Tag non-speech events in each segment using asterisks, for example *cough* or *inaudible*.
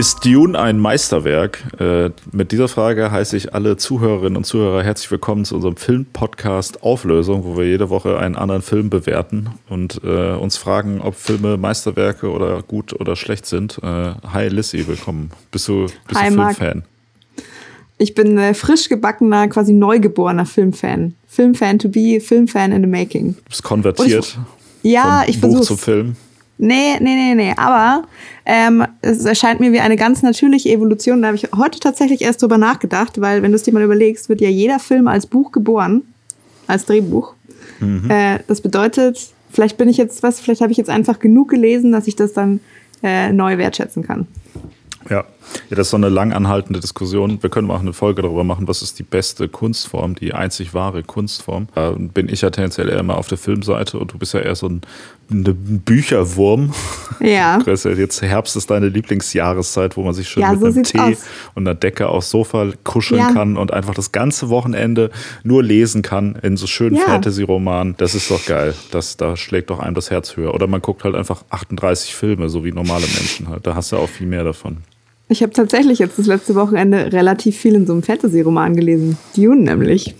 Ist Dune ein Meisterwerk? Äh, mit dieser Frage heiße ich alle Zuhörerinnen und Zuhörer herzlich willkommen zu unserem Filmpodcast Auflösung, wo wir jede Woche einen anderen Film bewerten und äh, uns fragen, ob Filme Meisterwerke oder gut oder schlecht sind. Äh, hi Lissy, willkommen. Bist du, bist hi, du Filmfan? Ich bin äh, frisch gebackener, quasi neugeborener Filmfan. Filmfan to be, Filmfan in the making. Du bist konvertiert. Ja, ich versuche. zum Film. Nee, nee, nee, nee. Aber ähm, es erscheint mir wie eine ganz natürliche Evolution. Da habe ich heute tatsächlich erst drüber nachgedacht, weil, wenn du es dir mal überlegst, wird ja jeder Film als Buch geboren, als Drehbuch. Mhm. Äh, das bedeutet, vielleicht bin ich jetzt was, vielleicht habe ich jetzt einfach genug gelesen, dass ich das dann äh, neu wertschätzen kann. Ja. Ja, das ist so eine lang anhaltende Diskussion. Wir können mal eine Folge darüber machen, was ist die beste Kunstform, die einzig wahre Kunstform. Da bin ich ja tendenziell eher immer auf der Filmseite und du bist ja eher so ein, ein Bücherwurm. Ja. *laughs* Jetzt Herbst ist deine Lieblingsjahreszeit, wo man sich schön ja, mit so einem Tee aus. und einer Decke aufs Sofa kuscheln Ja. kann und einfach das ganze Wochenende nur lesen kann in so schönen Ja. Fantasy-Romanen. Das ist doch geil. Das, da schlägt doch einem das Herz höher. Oder man guckt halt einfach 38 Filme, so wie normale Menschen halt. Da hast du auch viel mehr davon. Ich habe tatsächlich jetzt das letzte Wochenende relativ viel in so einem Fantasy-Roman gelesen. Dune nämlich.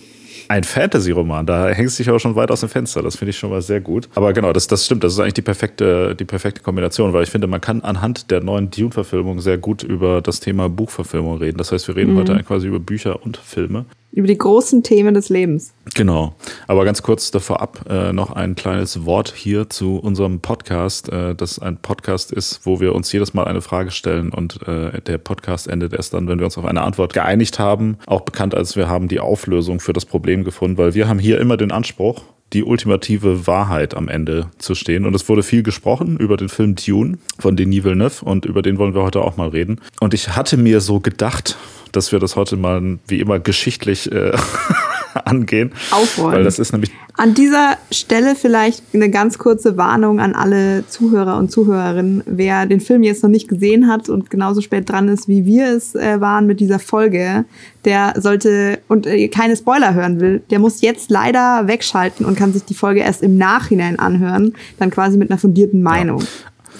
Ein Fantasy-Roman, da hängst du dich aber schon weit aus dem Fenster. Das finde ich schon mal sehr gut. Aber genau, das, das stimmt. Das ist eigentlich die perfekte, die perfekte Kombination, weil ich finde, man kann anhand der neuen Dune-Verfilmung sehr gut über das Thema Buchverfilmung reden. Das heißt, wir reden heute quasi über Bücher und Filme. Über die großen Themen des Lebens. Genau. Aber ganz kurz davor ab äh, noch ein kleines Wort hier zu unserem Podcast, äh, das ein Podcast ist, wo wir uns jedes Mal eine Frage stellen und äh, der Podcast endet erst dann, wenn wir uns auf eine Antwort geeinigt haben. Auch bekannt als wir haben die Auflösung für das Problem gefunden, weil wir haben hier immer den Anspruch, die ultimative Wahrheit am Ende zu stehen. Und es wurde viel gesprochen über den Film Dune von Denis Villeneuve und über den wollen wir heute auch mal reden. Und ich hatte mir so gedacht, dass wir das heute mal wie immer geschichtlich äh, *laughs* angehen. Aufräumen. Weil das ist nämlich An dieser Stelle vielleicht eine ganz kurze Warnung an alle Zuhörer und Zuhörerinnen. Wer den Film jetzt noch nicht gesehen hat und genauso spät dran ist, wie wir es äh, waren mit dieser Folge, der sollte und äh, keine Spoiler hören will, der muss jetzt leider wegschalten und kann sich die Folge erst im Nachhinein anhören, dann quasi mit einer fundierten Meinung.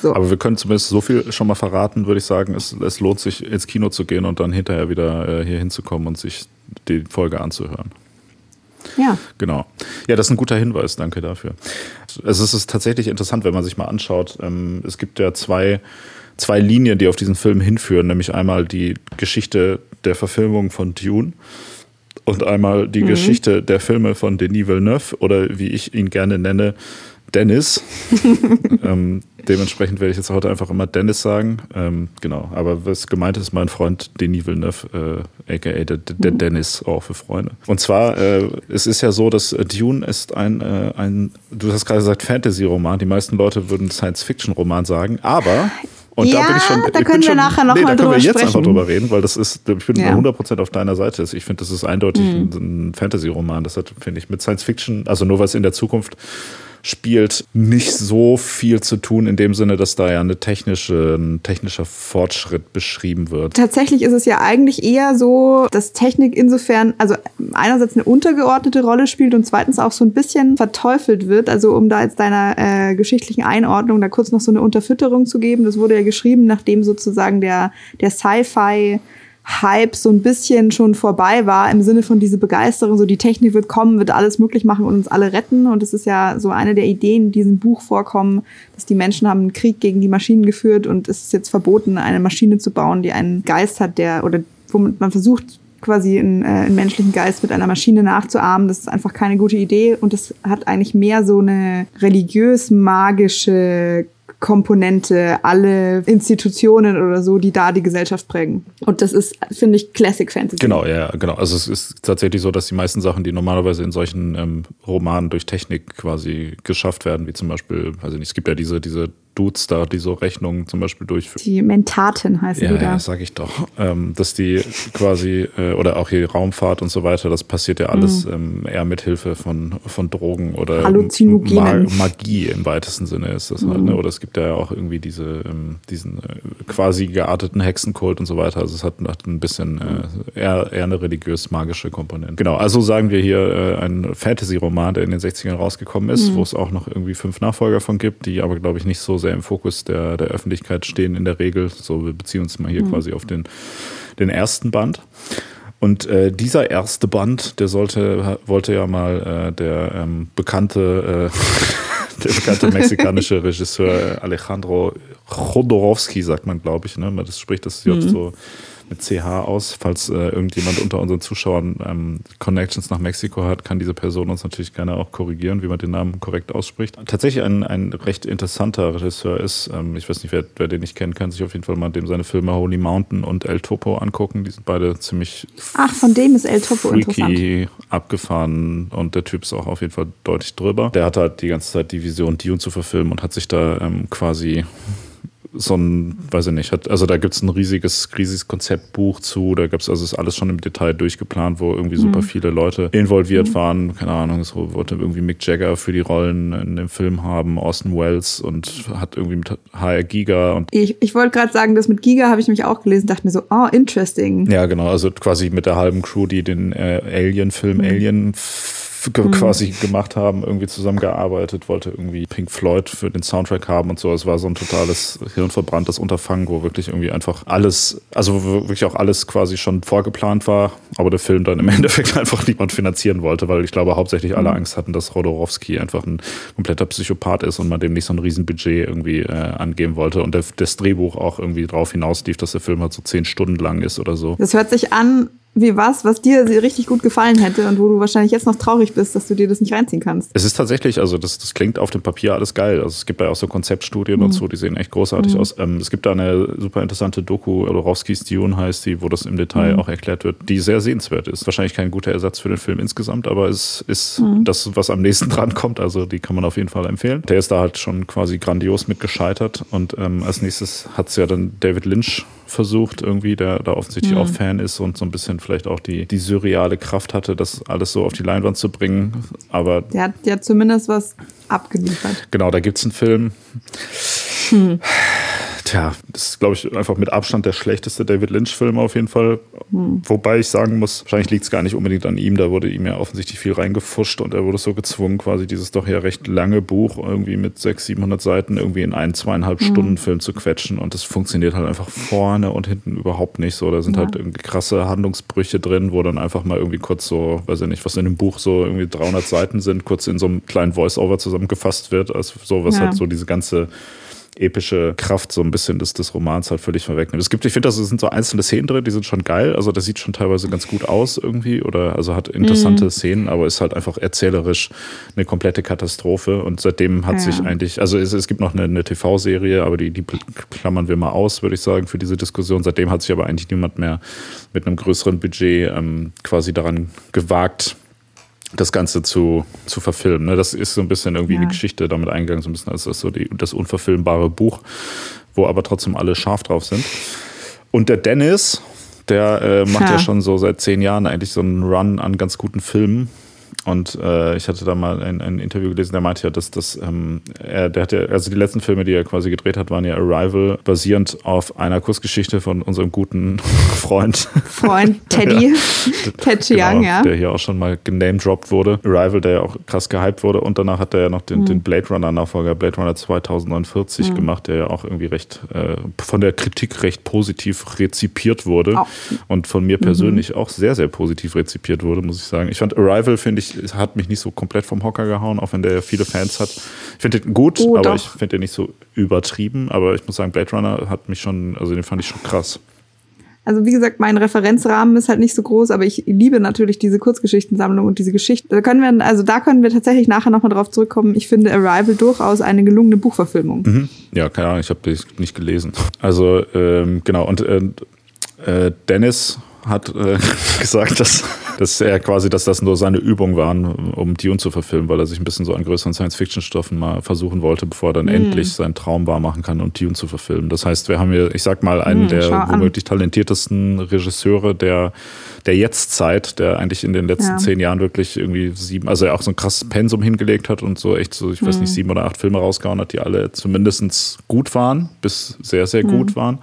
So. Aber wir können zumindest so viel schon mal verraten, würde ich sagen. Es, es lohnt sich, ins Kino zu gehen und dann hinterher wieder äh, hier hinzukommen und sich die Folge anzuhören. ja. Genau. Ja, das ist ein guter Hinweis, danke dafür. Es ist, es ist tatsächlich interessant, wenn man sich mal anschaut. Ähm, es gibt ja zwei, zwei Linien, die auf diesen Film hinführen, nämlich einmal die Geschichte der Verfilmung von Dune und einmal die Geschichte der Filme von Denis Villeneuve oder wie ich ihn gerne nenne, Dennis. *laughs* ähm, dementsprechend werde ich jetzt heute einfach immer Dennis sagen. Ähm, genau, aber was gemeint ist, mein Freund Denis Villeneuve, äh, aka der, der Dennis, auch für Freunde. Und zwar, äh, es ist ja so, dass äh, Dune ist ein, äh, ein du hast gerade gesagt, Fantasy-Roman. Die meisten Leute würden Science-Fiction-Roman sagen, aber. Und Ja, da bin ich schon. da können wir schon, nachher noch nee, mal da können wir drüber jetzt einfach drüber reden, weil das ist, ich bin Ja. 100% auf deiner Seite. Ich finde, das ist eindeutig Mhm. ein, ein Fantasy-Roman. Das hat, finde ich, mit Science-Fiction, also nur es in der Zukunft spielt, nicht so viel zu tun, in dem Sinne, dass da ja eine technische, ein technischer Fortschritt beschrieben wird. Tatsächlich ist es ja eigentlich eher so, dass Technik insofern, also einerseits eine untergeordnete Rolle spielt und zweitens auch so ein bisschen verteufelt wird. Also um da jetzt deiner äh, geschichtlichen Einordnung da kurz noch so eine Unterfütterung zu geben. Das wurde ja geschrieben, nachdem sozusagen der, der Sci-Fi Hype so ein bisschen schon vorbei war, im Sinne von diese Begeisterung, so die Technik wird kommen, wird alles möglich machen und uns alle retten. Und es ist ja so eine der Ideen, die in diesem Buch vorkommen, dass die Menschen haben einen Krieg gegen die Maschinen geführt und es ist jetzt verboten, eine Maschine zu bauen, die einen Geist hat, der oder womit man versucht, quasi einen, äh, einen menschlichen Geist mit einer Maschine nachzuahmen. Das ist einfach keine gute Idee und das hat eigentlich mehr so eine religiös-magische Komponente, alle Institutionen oder so, die da die Gesellschaft prägen. Und das ist, finde ich, Classic Fantasy. Genau, ja, genau. Also es ist tatsächlich so, dass die meisten Sachen, die normalerweise in solchen ähm, Romanen durch Technik quasi geschafft werden, wie zum Beispiel, also es gibt ja diese, diese Dudes da, die so Rechnungen zum Beispiel durchführen. Die Mentaten heißen Ja, die da. ja, sag ich doch. Ähm, dass die quasi, äh, oder auch hier Raumfahrt und so weiter, das passiert ja alles ähm, eher mit Hilfe von, von Drogen oder Halluzinogenen. Ma Magie im weitesten Sinne ist das halt. Ne? Oder es gibt ja auch irgendwie diese, ähm, diesen äh, quasi gearteten Hexenkult und so weiter. Also es hat, hat ein bisschen äh, eher, eher eine religiös-magische Komponente. Genau, also sagen wir hier äh, ein Fantasy-Roman, der in den 60ern rausgekommen ist, wo es auch noch irgendwie fünf Nachfolger von gibt, die aber, glaube ich, nicht so sehr im Fokus der, der Öffentlichkeit stehen in der Regel. So, wir beziehen uns mal hier quasi auf den, den ersten Band. Und äh, dieser erste Band, der sollte, wollte ja mal äh, der ähm, bekannte, äh, *laughs* der bekannte *laughs* mexikanische Regisseur äh, Alejandro Jodorowsky, sagt man, glaube ich. Ne? Man- Das spricht das J so mit CH aus. Falls äh, irgendjemand unter unseren Zuschauern ähm, Connections nach Mexiko hat, kann diese Person uns natürlich gerne auch korrigieren, wie man den Namen korrekt ausspricht. Tatsächlich ein, ein recht interessanter Regisseur ist, ähm, ich weiß nicht, wer, wer den nicht kennt, kann sich auf jeden Fall mal dem seine Filme Holy Mountain und El Topo angucken. Die sind beide ziemlich Ach, von dem ist El Topo interessant. freaky, abgefahren und der Typ ist auch auf jeden Fall deutlich drüber. Der hat halt die ganze Zeit die Vision, Dune zu verfilmen und hat sich da ähm, quasi so ein, weiß ich nicht, hat, also da gibt es ein riesiges, riesiges Konzeptbuch zu, da gibt's also ist alles schon im Detail durchgeplant, wo irgendwie super viele Leute involviert waren. Keine Ahnung, so wollte irgendwie Mick Jagger für die Rollen in dem Film haben, Orson Welles und hat irgendwie mit HR Giga und Ich, ich wollte gerade sagen, das mit Giga habe ich nämlich auch gelesen, dachte mir so, oh, interesting. Ja, genau, also quasi mit der halben Crew, die den äh, Alien-Film Alien f- ge- quasi gemacht haben, irgendwie zusammengearbeitet, wollte irgendwie Pink Floyd für den Soundtrack haben und so. Es war so ein totales hirnverbranntes Unterfangen, wo wirklich irgendwie einfach alles, also wirklich auch alles quasi schon vorgeplant war, aber der Film dann im *laughs* Endeffekt einfach niemand finanzieren wollte, weil ich glaube hauptsächlich alle Angst hatten, dass Rodorowski einfach ein kompletter Psychopath ist und man dem nicht so ein Riesenbudget irgendwie äh, angeben wollte und der, das Drehbuch auch irgendwie drauf hinauslief, dass der Film halt so zehn Stunden lang ist oder so. Das hört sich an wie was, was dir richtig gut gefallen hätte und wo du wahrscheinlich jetzt noch traurig bist, dass du dir das nicht reinziehen kannst. Es ist tatsächlich, also das, das klingt auf dem Papier alles geil. Also es gibt da auch so Konzeptstudien und so, die sehen echt großartig aus. Ähm, es gibt da eine super interessante Doku, Orowskis Dune heißt die, wo das im Detail auch erklärt wird, die sehr sehenswert ist. Wahrscheinlich kein guter Ersatz für den Film insgesamt, aber es ist das, was am nächsten *laughs* dran kommt. Also die kann man auf jeden Fall empfehlen. Der ist da halt schon quasi grandios mit gescheitert. Und ähm, als nächstes hat es ja dann David Lynch versucht, irgendwie, der da offensichtlich auch Fan ist und so ein bisschen vielleicht auch die, die surreale Kraft hatte, das alles so auf die Leinwand zu bringen. Aber Der hat ja zumindest was abgeliefert. Genau, da gibt es einen Film. Tja, das ist, glaube ich, einfach mit Abstand der schlechteste David Lynch-Film auf jeden Fall. Wobei ich sagen muss, wahrscheinlich liegt es gar nicht unbedingt an ihm. Da wurde ihm ja offensichtlich viel reingefuscht und er wurde so gezwungen, quasi dieses doch ja recht lange Buch irgendwie mit 600, 700 Seiten irgendwie in einen zweieinhalb Stunden Film zu quetschen. Und das funktioniert halt einfach vorne und hinten überhaupt nicht so. Da sind Ja. halt irgendwie krasse Handlungsbrüche drin, wo dann einfach mal irgendwie kurz so, weiß ich nicht, was in dem Buch so irgendwie 300 Seiten sind, kurz in so einem kleinen Voice-Over zusammengefasst wird. Also so, was Ja. halt so diese ganze epische Kraft so ein bisschen des, des Romans halt völlig vorwegnimmt. Es gibt, ich finde, das sind so einzelne Szenen drin, die sind schon geil. Also das sieht schon teilweise ganz gut aus irgendwie oder also hat interessante Mhm. Szenen, aber ist halt einfach erzählerisch eine komplette Katastrophe. Und seitdem hat Ja. sich eigentlich, also es, es gibt noch eine, eine TV-Serie, aber die, die klammern wir mal aus, würde ich sagen, für diese Diskussion. Seitdem hat sich aber eigentlich niemand mehr mit einem größeren Budget ähm, quasi daran gewagt, das Ganze zu, zu verfilmen. Ne? Das ist so ein bisschen irgendwie in Ja. die Geschichte damit eingegangen, so ein bisschen als das, so die, das unverfilmbare Buch, wo aber trotzdem alle scharf drauf sind. Und der Dennis, der äh, macht ja. Ja. schon so seit zehn Jahren eigentlich so einen Run an ganz guten Filmen. Und äh, ich hatte da mal ein, ein Interview gelesen, der meinte ja, dass das, ähm, er, der hat ja, also die letzten Filme, die er quasi gedreht hat, waren ja Arrival, basierend auf einer Kurzgeschichte von unserem guten *laughs* Freund Freund Teddy, *laughs* Ted Chiang, genau, ja. der hier auch schon mal genamedroppt wurde. Arrival, der ja auch krass gehypt wurde. Und danach hat er ja noch den, den Blade Runner-Nachfolger Blade Runner 2049 gemacht, der ja auch irgendwie recht äh, von der Kritik recht positiv rezipiert wurde. Auch. Und von mir persönlich auch sehr, sehr positiv rezipiert wurde, muss ich sagen. Ich fand Arrival, finde ich, hat mich nicht so komplett vom Hocker gehauen, auch wenn der ja viele Fans hat. Ich finde den gut, Oh, aber doch. ich finde den nicht so übertrieben. Aber ich muss sagen, Blade Runner hat mich schon, also den fand ich schon krass. Also wie gesagt, mein Referenzrahmen ist halt nicht so groß, aber ich liebe natürlich diese Kurzgeschichtensammlung und diese Geschichten. Da können wir, also da können wir tatsächlich nachher nochmal drauf zurückkommen. Ich finde Arrival durchaus eine gelungene Buchverfilmung. Mhm. Ja, keine Ahnung, ich habe das nicht gelesen. Also, ähm, genau, und äh, äh, Dennis hat äh, *laughs* gesagt, dass dass er quasi, dass das nur seine Übungen waren, um Dune zu verfilmen, weil er sich ein bisschen so an größeren Science-Fiction-Stoffen mal versuchen wollte, bevor er dann mm. endlich seinen Traum wahr machen kann und Dune zu verfilmen. Das heißt, wir haben hier, ich sag mal, einen mm, der womöglich talentiertesten Regisseure der, der Jetztzeit, der eigentlich in den letzten ja. zehn Jahren wirklich irgendwie sieben, also er auch so ein krasses Pensum hingelegt hat und so echt so, ich weiß nicht, mm. sieben oder acht Filme rausgehauen hat, die alle zumindest gut waren, bis sehr, sehr gut waren.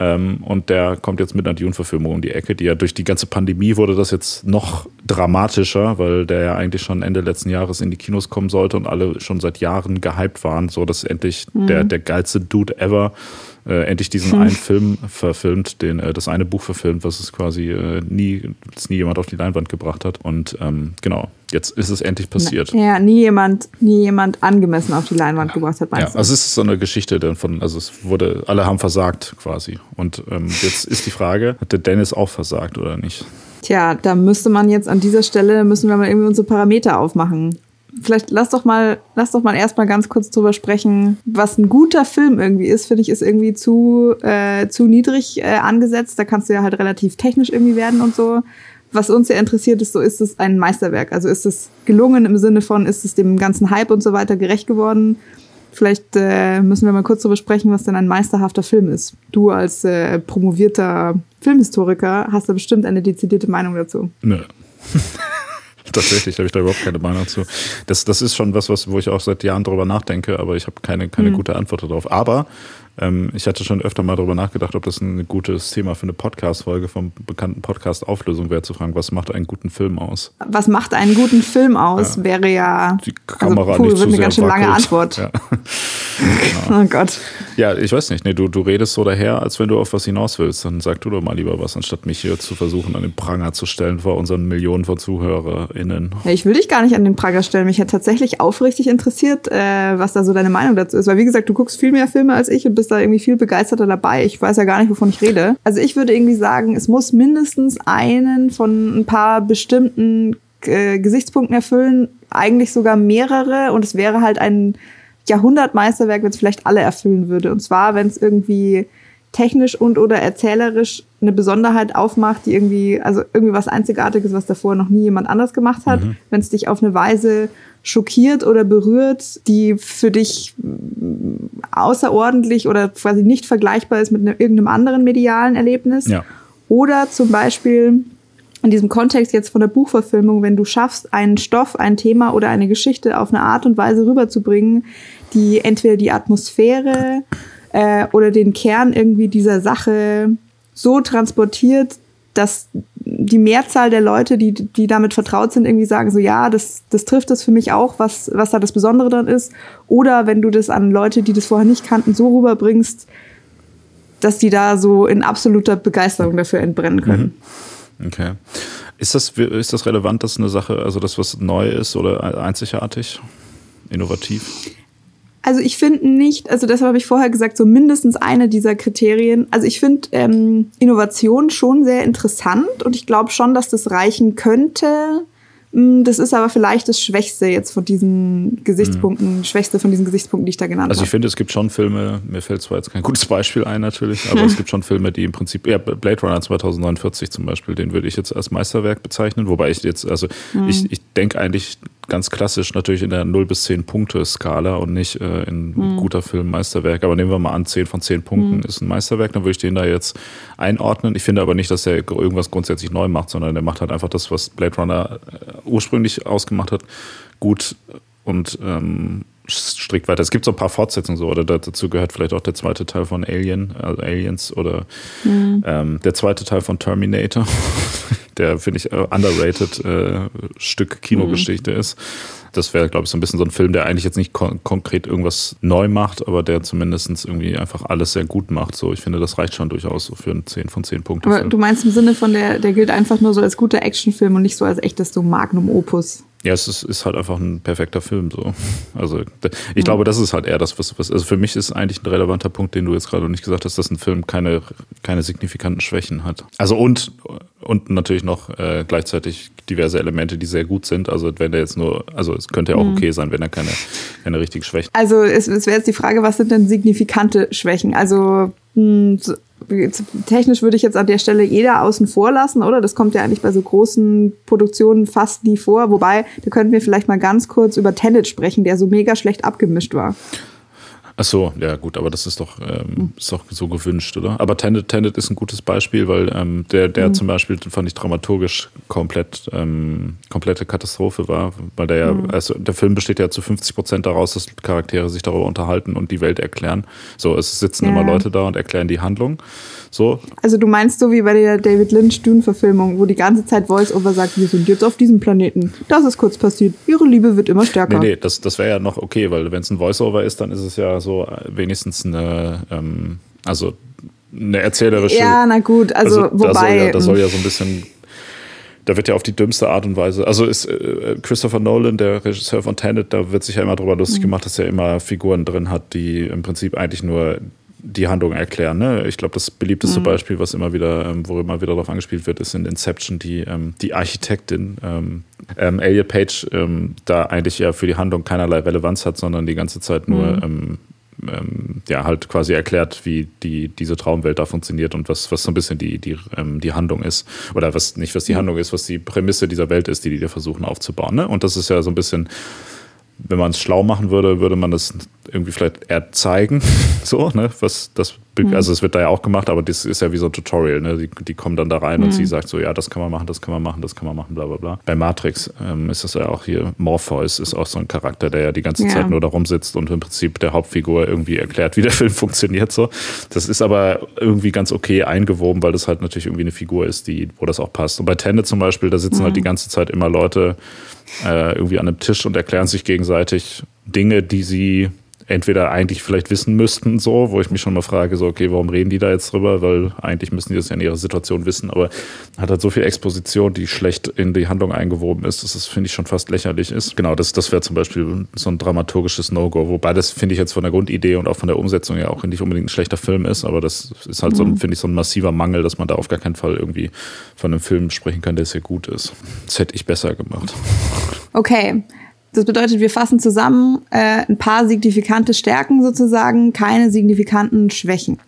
Ähm, und der kommt jetzt mit einer Dune-Verfilmung um die Ecke, die ja durch die ganze Pandemie wurde das jetzt noch dramatischer, weil der ja eigentlich schon Ende letzten Jahres in die Kinos kommen sollte und alle schon seit Jahren gehypt waren, so dass endlich mhm. der, der geilste Dude ever äh, endlich diesen hm. einen *laughs* Film verfilmt, den, äh, das eine Buch verfilmt, was es quasi äh, nie, nie jemand auf die Leinwand gebracht hat. Und ähm, genau, jetzt ist es endlich passiert. Ja, nie jemand, nie jemand angemessen auf die Leinwand gebracht hat, ja, du? also es ist so eine Geschichte von, also es wurde, alle haben versagt quasi. Und ähm, jetzt ist die Frage, hat der Dennis auch versagt oder nicht? Tja, da müsste man jetzt an dieser Stelle, müssen wir mal irgendwie unsere Parameter aufmachen vielleicht lass doch mal, lass doch mal erstmal ganz kurz drüber sprechen, was ein guter Film irgendwie ist. Finde ich, ist irgendwie zu, äh, zu niedrig äh, angesetzt. Da kannst du ja halt relativ technisch irgendwie werden und so. Was uns ja interessiert ist, so ist es ein Meisterwerk. Also ist es gelungen im Sinne von, ist es dem ganzen Hype und so weiter gerecht geworden? Vielleicht äh, müssen wir mal kurz darüber sprechen, was denn ein meisterhafter Film ist. Du als äh, promovierter Filmhistoriker hast da bestimmt eine dezidierte Meinung dazu. Nö. *laughs* *laughs* Tatsächlich habe ich da überhaupt keine Meinung zu. Das, das ist schon was, was, wo ich auch seit Jahren drüber nachdenke, aber ich habe keine, keine mhm. gute Antwort darauf. Aber ähm, ich hatte schon öfter mal darüber nachgedacht, ob das ein gutes Thema für eine Podcast-Folge vom bekannten Podcast Auflösung wäre, zu fragen, was macht einen guten Film aus? Was macht einen guten Film aus, ja. wäre ja. Die Kamera also, puh, nicht wird eine ganz schön lange Antwort. Ja. *laughs* genau. Oh Gott. Ja, ich weiß nicht. Nee, du, du redest so daher, als wenn du auf was hinaus willst. Dann sag du doch mal lieber was, anstatt mich hier zu versuchen, an den Pranger zu stellen vor unseren Millionen von ZuhörerInnen. Ja, ich will dich gar nicht an den Pranger stellen. Mich hat tatsächlich aufrichtig interessiert, äh, was da so deine Meinung dazu ist. Weil, wie gesagt, du guckst viel mehr Filme als ich und bist da irgendwie viel begeisterter dabei. Ich weiß ja gar nicht, wovon ich rede. Also ich würde irgendwie sagen, es muss mindestens einen von ein paar bestimmten äh, Gesichtspunkten erfüllen, eigentlich sogar mehrere. Und es wäre halt ein Jahrhundertmeisterwerk, wenn es vielleicht alle erfüllen würde. Und zwar, wenn es irgendwie technisch und oder erzählerisch eine Besonderheit aufmacht, die irgendwie, also irgendwie was Einzigartiges, was davor noch nie jemand anders gemacht hat, mhm. wenn es dich auf eine Weise schockiert oder berührt, die für dich außerordentlich oder quasi nicht vergleichbar ist mit ne, irgendeinem anderen medialen Erlebnis. Ja. Oder zum Beispiel in diesem Kontext jetzt von der Buchverfilmung, wenn du schaffst, einen Stoff, ein Thema oder eine Geschichte auf eine Art und Weise rüberzubringen, die entweder die Atmosphäre äh, oder den Kern irgendwie dieser Sache so transportiert, dass die Mehrzahl der Leute, die, die damit vertraut sind, irgendwie sagen so, ja, das, das trifft das für mich auch, was, was da das Besondere dran ist. Oder wenn du das an Leute, die das vorher nicht kannten, so rüberbringst, dass die da so in absoluter Begeisterung dafür entbrennen können. Mhm. Okay. Ist das, ist das relevant, dass eine Sache, also das, was neu ist oder einzigartig, innovativ? Also ich finde nicht, also deshalb habe ich vorher gesagt, so mindestens eine dieser Kriterien. Also ich finde ähm, Innovation schon sehr interessant und ich glaube schon, dass das reichen könnte. Mm, das ist aber vielleicht das Schwächste jetzt von diesen Gesichtspunkten, mhm. Schwächste von diesen Gesichtspunkten, die ich da genannt habe. Also ich finde, es gibt schon Filme, mir fällt zwar jetzt kein gutes Beispiel ein natürlich, aber es *laughs* gibt schon Filme, die im Prinzip, ja, Blade Runner 2049 zum Beispiel, den würde ich jetzt als Meisterwerk bezeichnen, wobei ich jetzt, also mhm. ich, ich denke eigentlich ganz klassisch natürlich in der 0 bis 10 Punkte Skala und nicht äh, in mhm. guter Film Meisterwerk. Aber nehmen wir mal an, 10 von 10 Punkten mhm. ist ein Meisterwerk, dann würde ich den da jetzt einordnen. Ich finde aber nicht, dass er irgendwas grundsätzlich neu macht, sondern der macht halt einfach das, was Blade Runner äh, ursprünglich ausgemacht hat, gut und ähm, strikt weiter. Es gibt so ein paar Fortsetzungen so, oder dazu gehört vielleicht auch der zweite Teil von Alien, also Aliens oder mhm. ähm, der zweite Teil von Terminator, *laughs* der finde ich äh, underrated äh, Stück Kinogeschichte mhm. ist. Das wäre, glaube ich, so ein bisschen so ein Film, der eigentlich jetzt nicht kon konkret irgendwas neu macht, aber der zumindest irgendwie einfach alles sehr gut macht. So, ich finde, das reicht schon durchaus so für einen 10 von 10 Punkten. Aber du meinst im Sinne von der, der gilt einfach nur so als guter Actionfilm und nicht so als echtes so Magnum Opus. Ja, es ist, ist, halt einfach ein perfekter Film. So. Also ich glaube, das ist halt eher das, was, was, also für mich ist eigentlich ein relevanter Punkt, den du jetzt gerade nicht gesagt hast, dass ein Film keine, keine signifikanten Schwächen hat. Also und, und natürlich noch äh, gleichzeitig diverse Elemente, die sehr gut sind. Also wenn der jetzt nur, also es könnte ja auch mhm. okay sein, wenn er keine, keine richtigen Schwächen Also es, es wäre jetzt die Frage, was sind denn signifikante Schwächen? Also mh, hm, technisch würde ich jetzt an der Stelle jeder außen vor lassen, oder? Das kommt ja eigentlich bei so großen Produktionen fast nie vor. Wobei, da könnten wir vielleicht mal ganz kurz über Tenet sprechen, der so mega schlecht abgemischt war. Ach so, ja gut, aber das ist doch, ähm, ist doch so gewünscht, oder? Aber Tenet, Tenet ist ein gutes Beispiel, weil ähm, der, der mhm. zum Beispiel fand ich dramaturgisch komplett, ähm, komplette Katastrophe war, weil der ja, mhm. also der Film besteht ja zu 50 Prozent daraus, dass Charaktere sich darüber unterhalten und die Welt erklären. So, es sitzen ja. immer Leute da und erklären die Handlung. So. Also du meinst so wie bei der David Lynch Dune-Verfilmung, wo die ganze Zeit Voice-Over sagt, wir sind jetzt auf diesem Planeten. Das ist kurz passiert. Ihre Liebe wird immer stärker. Nee, nee, das, das wäre ja noch okay, weil wenn es ein Voice-Over ist, dann ist es ja so äh, wenigstens eine, ähm, also eine erzählerische. Ja, na gut, also, also wobei. Da soll, ja, da soll ja so ein bisschen da wird ja auf die dümmste Art und Weise, also ist äh, Christopher Nolan, der Regisseur von Tenet, da wird sich ja immer drüber lustig mhm. gemacht, dass er immer Figuren drin hat, die im Prinzip eigentlich nur die Handlung erklären. Ne? Ich glaube, das beliebteste mhm. Beispiel, was immer wieder, ähm, wo immer wieder darauf angespielt wird, ist in Inception die, ähm, die Architektin. Ähm, ähm, Elliot Page ähm, da eigentlich ja für die Handlung keinerlei Relevanz hat, sondern die ganze Zeit nur mhm. Ähm, ja, halt quasi erklärt, wie die, diese Traumwelt da funktioniert und was, was so ein bisschen die, die, ähm, die Handlung ist. Oder was nicht, was die mhm. Handlung ist, was die Prämisse dieser Welt ist, die die da versuchen aufzubauen. Ne? Und das ist ja so ein bisschen wenn man es schlau machen würde, würde man das irgendwie vielleicht eher zeigen. *laughs* so, ne? Was das, mhm. also es wird da ja auch gemacht, aber das ist ja wie so ein Tutorial, ne? Die, die kommen dann da rein mhm. und sie sagt so, ja, das kann man machen, das kann man machen, das kann man machen, bla bla bla. Bei Matrix ähm, ist das ja auch hier, Morpheus ist auch so ein Charakter, der ja die ganze ja. Zeit nur da rumsitzt und im Prinzip der Hauptfigur irgendwie erklärt, wie der *laughs* Film funktioniert. So. Das ist aber irgendwie ganz okay eingewoben, weil das halt natürlich irgendwie eine Figur ist, die, wo das auch passt. Und bei Tenet zum Beispiel, da sitzen mhm. halt die ganze Zeit immer Leute, äh, irgendwie an einem Tisch und erklären sich gegenseitig Dinge, die sie entweder eigentlich vielleicht wissen müssten, so, wo ich mich schon mal frage, so, okay, warum reden die da jetzt drüber? Weil eigentlich müssen die das ja in ihrer Situation wissen, aber hat halt so viel Exposition, die schlecht in die Handlung eingewoben ist, dass das, finde ich, schon fast lächerlich ist. Genau, das, das wäre zum Beispiel so ein dramaturgisches No-Go, wobei das, finde ich, jetzt von der Grundidee und auch von der Umsetzung ja auch nicht unbedingt ein schlechter Film ist, aber das ist halt mhm. so, finde ich, so ein massiver Mangel, dass man da auf gar keinen Fall irgendwie von einem Film sprechen kann, der sehr gut ist. Das hätte ich besser gemacht. Okay, das bedeutet, wir fassen zusammen äh, ein paar signifikante Stärken sozusagen, keine signifikanten Schwächen.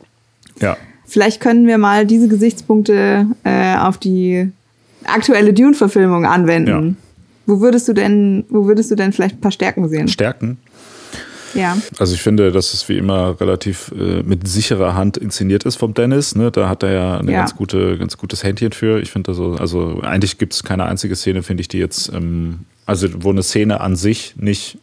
Ja. Vielleicht können wir mal diese Gesichtspunkte äh, auf die aktuelle Dune-Verfilmung anwenden. Ja. Wo würdest du denn, wo würdest du denn vielleicht ein paar Stärken sehen? Stärken? Ja. Also ich finde, dass es wie immer relativ äh, mit sicherer Hand inszeniert ist vom Dennis. Ne? Da hat er ja ein ja. ganz, gute, ganz gutes Händchen für. Ich finde also, also eigentlich gibt es keine einzige Szene, finde ich, die jetzt ähm, also wo eine Szene an sich nicht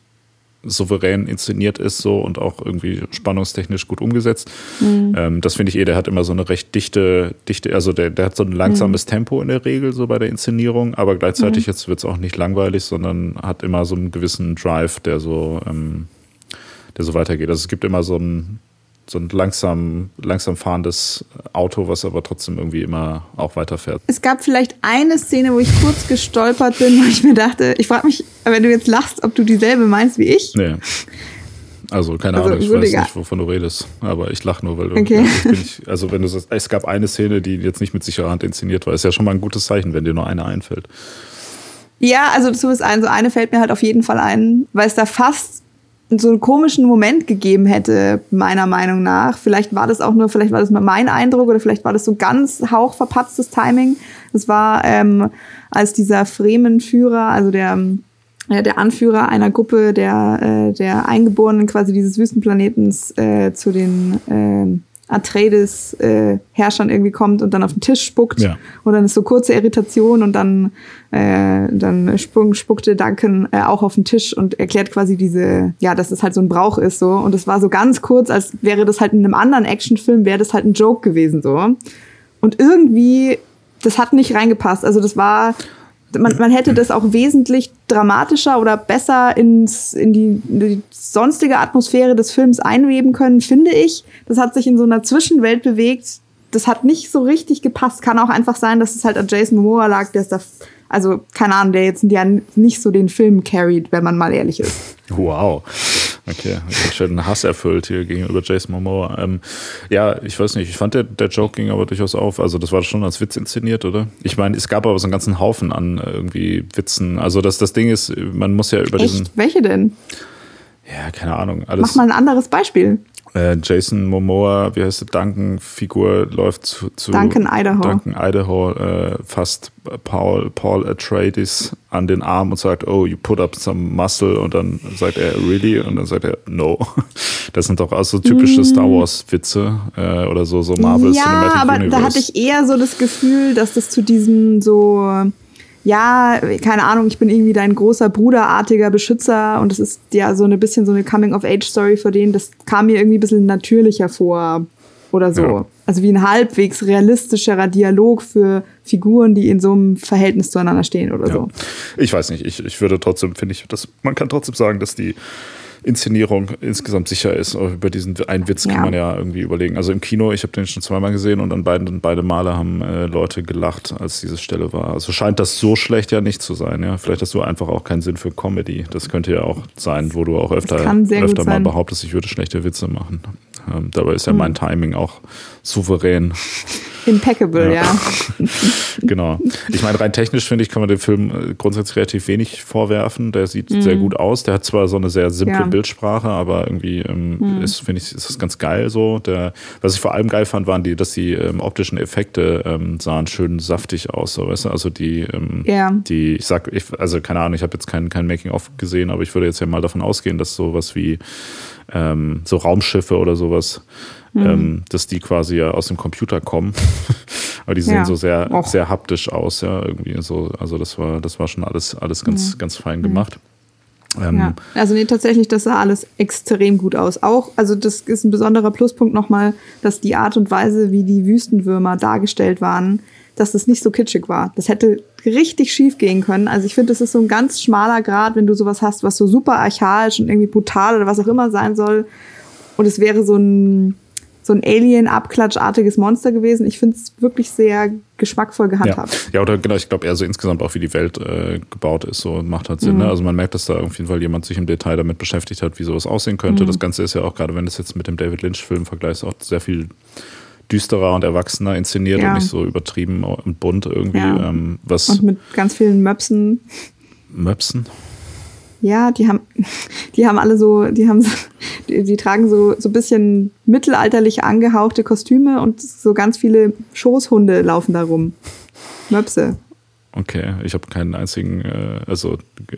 souverän inszeniert ist so und auch irgendwie spannungstechnisch gut umgesetzt. Mhm. Ähm, das finde ich eh, der hat immer so eine recht dichte, dichte, also der, der hat so ein langsames mhm. Tempo in der Regel so bei der Inszenierung, aber gleichzeitig mhm. jetzt wird es auch nicht langweilig, sondern hat immer so einen gewissen Drive, der so, ähm, der so weitergeht. Also es gibt immer so ein so ein langsam, langsam fahrendes Auto, was aber trotzdem irgendwie immer auch weiterfährt. Es gab vielleicht eine Szene, wo ich kurz gestolpert bin, wo ich mir dachte, ich frage mich, wenn du jetzt lachst, ob du dieselbe meinst wie ich. Nee. Also keine also, Ahnung, ich weiß nicht, wovon du redest, aber ich lache nur, weil du, okay. ja, ich, also wenn du sagst, es gab eine Szene, die jetzt nicht mit sicherer Hand inszeniert war, ist ja schon mal ein gutes Zeichen, wenn dir nur eine einfällt. Ja, also zumindest ein, so eine fällt mir halt auf jeden Fall ein, weil es da fast so einen komischen Moment gegeben hätte, meiner Meinung nach. Vielleicht war das auch nur, vielleicht war das nur mein Eindruck oder vielleicht war das so ganz hauchverpatztes Timing. Das war, ähm, als dieser Fremenführer, also der, äh, der Anführer einer Gruppe der, äh, der Eingeborenen quasi dieses Wüstenplanetens äh, zu den äh, Atreides äh, Herrschern irgendwie kommt und dann auf den Tisch spuckt. Ja. und dann ist so kurze Irritation und dann äh, dann spuck, spuckte Duncan äh, auch auf den Tisch und erklärt quasi diese ja dass es halt so ein Brauch ist so. Und es war so ganz kurz als wäre das halt in einem anderen Actionfilm wäre das halt ein Joke gewesen so. Und irgendwie das hat nicht reingepasst. Also das war man, man hätte das auch wesentlich dramatischer oder besser ins, in, die, in die sonstige Atmosphäre des Films einweben können, finde ich. Das hat sich in so einer Zwischenwelt bewegt. Das hat nicht so richtig gepasst. Kann auch einfach sein, dass es halt an Jason Momoa lag, der ist da also, keine Ahnung, der jetzt nicht so den Film carried, wenn man mal ehrlich ist. Wow. Okay, schön Hass erfüllt hier gegenüber Jason Momoa. Ähm, ja, ich weiß nicht, ich fand der, der Joke ging aber durchaus auf. Also das war schon als Witz inszeniert, oder? Ich meine, es gab aber so einen ganzen Haufen an irgendwie Witzen. Also das, das Ding ist, man muss ja über Echt? diesen... Welche denn? Ja, keine Ahnung. Alles Mach mal ein anderes Beispiel. Äh, Jason Momoa, wie heißt der Duncan-Figur, läuft zu, zu Duncan Idaho. Duncan Idaho äh, fasst Paul, Paul Atreides an den Arm und sagt, oh, you put up some muscle und dann sagt er, really? Und dann sagt er, no. *laughs* Das sind doch auch so typische Star Wars-Witze äh, oder so, so Marvel ja, Cinematic aber Universe. da hatte ich eher so das Gefühl, dass das zu diesem so, ja, keine Ahnung, ich bin irgendwie dein großer bruderartiger Beschützer und es ist ja so ein bisschen so eine Coming-of-Age-Story für den, das kam mir irgendwie ein bisschen natürlicher vor oder so. Ja. Also wie ein halbwegs realistischerer Dialog für Figuren, die in so einem Verhältnis zueinander stehen oder Ja. so. Ich weiß nicht, ich, ich würde trotzdem, finde ich, dass man kann trotzdem sagen, dass die Inszenierung insgesamt sicher ist. Aber Über diesen einen Witz Ja. kann man ja irgendwie überlegen. Also im Kino, ich habe den schon zweimal gesehen und an beiden, beide Male haben äh, Leute gelacht, als diese Stelle war. Also scheint das so schlecht ja nicht zu sein. Ja? Vielleicht hast du einfach auch keinen Sinn für Comedy. Das könnte ja auch sein, wo du auch öfter, öfter mal sein. behauptest, ich würde schlechte Witze machen. Ähm, dabei ist ja Hm. mein Timing auch souverän. Impeccable, Ja. ja. *laughs* Genau. Ich meine, rein technisch finde ich, kann man dem Film äh, grundsätzlich relativ wenig vorwerfen. Der sieht sehr gut aus. Der hat zwar so eine sehr simple Mhm. Ja. Mhm. Bildsprache, aber irgendwie ähm, ist, finde ich, ist das ganz geil so. Der, was ich vor allem geil fand, waren die, dass die ähm, optischen Effekte ähm, sahen schön saftig aus, so, weißt du? Also die, ähm, Ja. die, ich sag, ich, also keine Ahnung, ich habe jetzt kein, kein Making-of gesehen, aber ich würde jetzt ja mal davon ausgehen, dass sowas wie ähm, so Raumschiffe oder sowas, Mhm. ähm, dass die quasi ja aus dem Computer kommen. *laughs* Aber die sehen Ja. so sehr, Och. sehr haptisch aus, ja, irgendwie so. Also das war, das war schon alles, alles ganz, ganz fein gemacht. Ähm, Ja, also nee, tatsächlich, das sah alles extrem gut aus. Auch, also das ist ein besonderer Pluspunkt nochmal, dass die Art und Weise, wie die Wüstenwürmer dargestellt waren, dass das nicht so kitschig war. Das hätte richtig schief gehen können. Also ich finde, das ist so ein ganz schmaler Grad, wenn du sowas hast, was so super archaisch und irgendwie brutal oder was auch immer sein soll. Und es wäre so ein, so ein Alien-Abklatschartiges Monster gewesen. Ich finde es wirklich sehr geschmackvoll Ja. gehandhabt. ja, oder genau, ich glaube eher so insgesamt auch, wie die Welt äh, gebaut ist, so macht halt Sinn. Mhm. Ne? Also man merkt, dass da auf jeden Fall jemand sich im Detail damit beschäftigt hat, wie sowas aussehen könnte. Mhm. Das Ganze ist ja auch, gerade wenn du es jetzt mit dem David Lynch-Film vergleichst, auch sehr viel düsterer und erwachsener inszeniert Ja. und nicht so übertrieben und bunt irgendwie. Ja. Ähm, was Und mit ganz vielen Möpsen. Möpsen? Ja, die haben, *laughs* die haben alle so, die haben, so, die, die tragen so so ein bisschen mittelalterlich angehauchte Kostüme und so ganz viele Schoßhunde laufen da rum. Möpse. Okay, ich habe keinen einzigen, äh, also äh,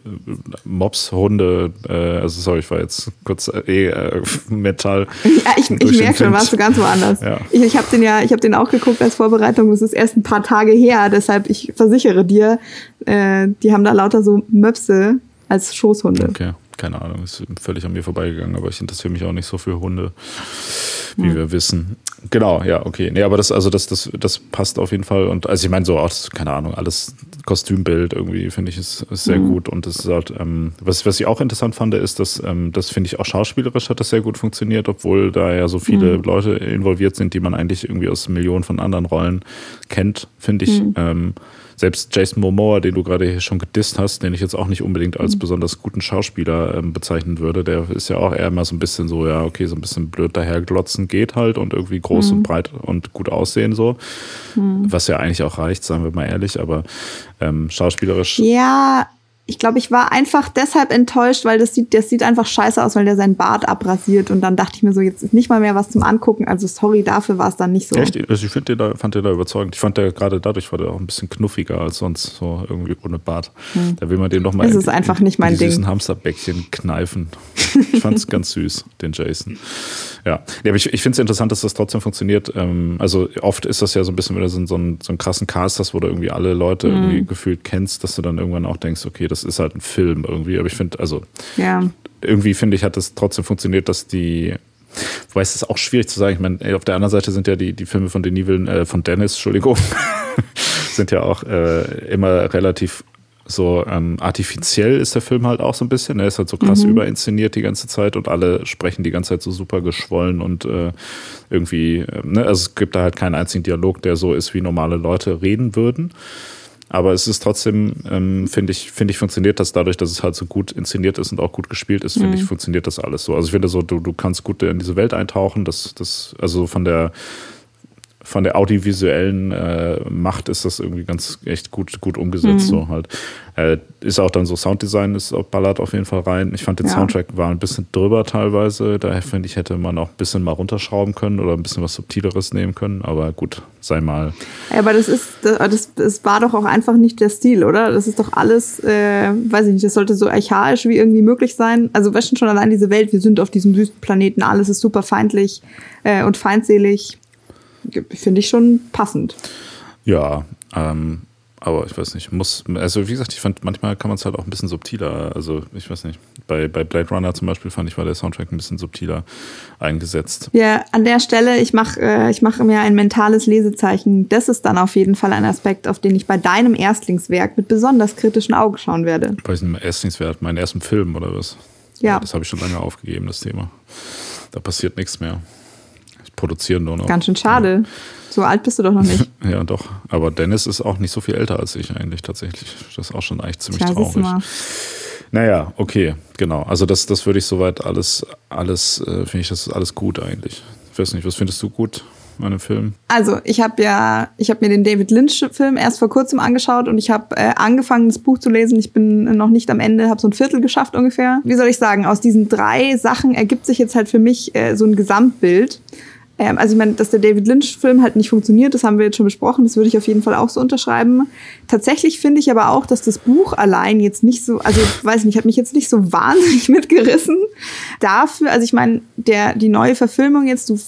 Mops, Hunde, äh, also sorry, ich war jetzt kurz äh, eh äh, *laughs* Metall. *laughs* Ja, ich, ich merke schon, warst du ganz woanders. Ja. Ich, ich habe den ja, ich habe den auch geguckt als Vorbereitung. Das ist erst ein paar Tage her, deshalb ich versichere dir, äh, die haben da lauter so Möpse als Schoßhunde. Okay, keine Ahnung, ist völlig an mir vorbeigegangen, aber ich interessiere mich auch nicht so für Hunde, wie wir wissen. Genau, ja, okay. Nee, aber das, also das, das, das passt auf jeden Fall. Und also ich meine, so auch, keine Ahnung, alles Kostümbild irgendwie, finde ich, ist, ist sehr gut. Und das ist halt, ähm, was, was ich auch interessant fand, ist, dass ähm, das finde ich auch schauspielerisch hat das sehr gut funktioniert, obwohl da ja so viele Leute involviert sind, die man eigentlich irgendwie aus Millionen von anderen Rollen kennt, finde ich. Ähm, selbst Jason Momoa, den du gerade hier schon gedisst hast, den ich jetzt auch nicht unbedingt als besonders guten Schauspieler ähm, bezeichnen würde, der ist ja auch eher immer so ein bisschen so, ja, okay, so ein bisschen blöd daherglotzen geht halt und irgendwie groß und breit und gut aussehen so. Was ja eigentlich auch reicht, sagen wir mal ehrlich, aber ähm, schauspielerisch. Ja, ich glaube, ich war einfach deshalb enttäuscht, weil das sieht, das sieht einfach scheiße aus, weil der seinen Bart abrasiert und dann dachte ich mir so, jetzt ist nicht mal mehr was zum Angucken. Also sorry, dafür war es dann nicht so. Echt? Also ich den da, fand den da überzeugend. Ich fand der gerade dadurch war der auch ein bisschen knuffiger als sonst, so irgendwie ohne Bart. Da will man dem noch mal Es in ist einfach in, nicht mein in die süßen Ding. Hamsterbäckchen kneifen. Ich fand es ganz süß, den Jason. Ja, nee, aber ich, ich finde es interessant, dass das trotzdem funktioniert. Ähm, also oft ist das ja so ein bisschen, wenn du so, einen- so, einen, so einen krassen Cast hast, wo du irgendwie alle Leute Mhm. irgendwie gefühlt kennst, dass du dann irgendwann auch denkst, okay, das ist halt ein Film irgendwie. Aber ich finde, also Ja. irgendwie finde ich, hat es trotzdem funktioniert, dass die. Wobei es ist auch schwierig zu sagen. Ich meine, auf der anderen Seite sind ja die, die Filme von Denis äh, von Dennis, Entschuldigung, *laughs* sind ja auch äh, immer relativ so ähm, artifiziell ist der Film halt auch so ein bisschen. Er ist halt so krass überinszeniert die ganze Zeit und alle sprechen die ganze Zeit so super geschwollen und äh, irgendwie, äh, ne? also es gibt da halt keinen einzigen Dialog, der so ist, wie normale Leute reden würden. Aber es ist trotzdem, ähm, finde ich, finde ich, funktioniert das dadurch, dass es halt so gut inszeniert ist und auch gut gespielt ist, finde ich, funktioniert das alles so. Also ich finde so, du, du kannst gut in diese Welt eintauchen, das, das, also von der von der audiovisuellen äh, Macht ist das irgendwie ganz echt gut, gut umgesetzt. Mhm. So halt. Äh, ist auch dann so Sounddesign, ist auch ballert auf jeden Fall rein. Ich fand den ja. Soundtrack war ein bisschen drüber teilweise. Daher finde ich, hätte man auch ein bisschen mal runterschrauben können oder ein bisschen was Subtileres nehmen können. Aber gut, sei mal. Ja, aber das ist, das, das war doch auch einfach nicht der Stil, oder? Das ist doch alles, äh, weiß ich nicht, das sollte so archaisch wie irgendwie möglich sein. Also, weißt du schon allein diese Welt, wir sind auf diesem süßen Planeten, alles ist super feindlich äh, und feindselig finde ich schon passend. Ja, ähm, aber ich weiß nicht, muss, also wie gesagt, ich fand, manchmal kann man es halt auch ein bisschen subtiler, also ich weiß nicht, bei, bei Blade Runner zum Beispiel fand ich, war der Soundtrack ein bisschen subtiler eingesetzt. Ja, an der Stelle, ich mache äh, ich mach mir ein mentales Lesezeichen. Das ist dann auf jeden Fall ein Aspekt, auf den ich bei deinem Erstlingswerk mit besonders kritischen Augen schauen werde. Bei diesem Erstlingswerk, meinen ersten Film oder was? Ja. ja das habe ich schon lange aufgegeben, das Thema. Da passiert nichts mehr produzieren nur noch. Ganz schön schade. Ja. So alt bist du doch noch nicht. *laughs* ja, doch. Aber Dennis ist auch nicht so viel älter als ich eigentlich tatsächlich. Das ist auch schon eigentlich ziemlich Tja, traurig. Naja, okay, genau. Also das, das würde ich soweit alles, alles, äh, finde ich das alles gut eigentlich. Ich weiß nicht, was findest du gut an dem Film? Also ich habe ja, ich habe mir den David Lynch-Film erst vor kurzem angeschaut und ich habe äh, angefangen, das Buch zu lesen. Ich bin noch nicht am Ende, habe so ein Viertel geschafft ungefähr. Wie soll ich sagen? Aus diesen drei Sachen ergibt sich jetzt halt für mich äh, so ein Gesamtbild. Ähm, also ich meine, dass der David Lynch-Film halt nicht funktioniert, das haben wir jetzt schon besprochen, das würde ich auf jeden Fall auch so unterschreiben. Tatsächlich finde ich aber auch, dass das Buch allein jetzt nicht so, also ich weiß nicht, hat mich jetzt nicht so wahnsinnig *laughs* mitgerissen. Dafür, also ich meine, die neue Verfilmung jetzt, du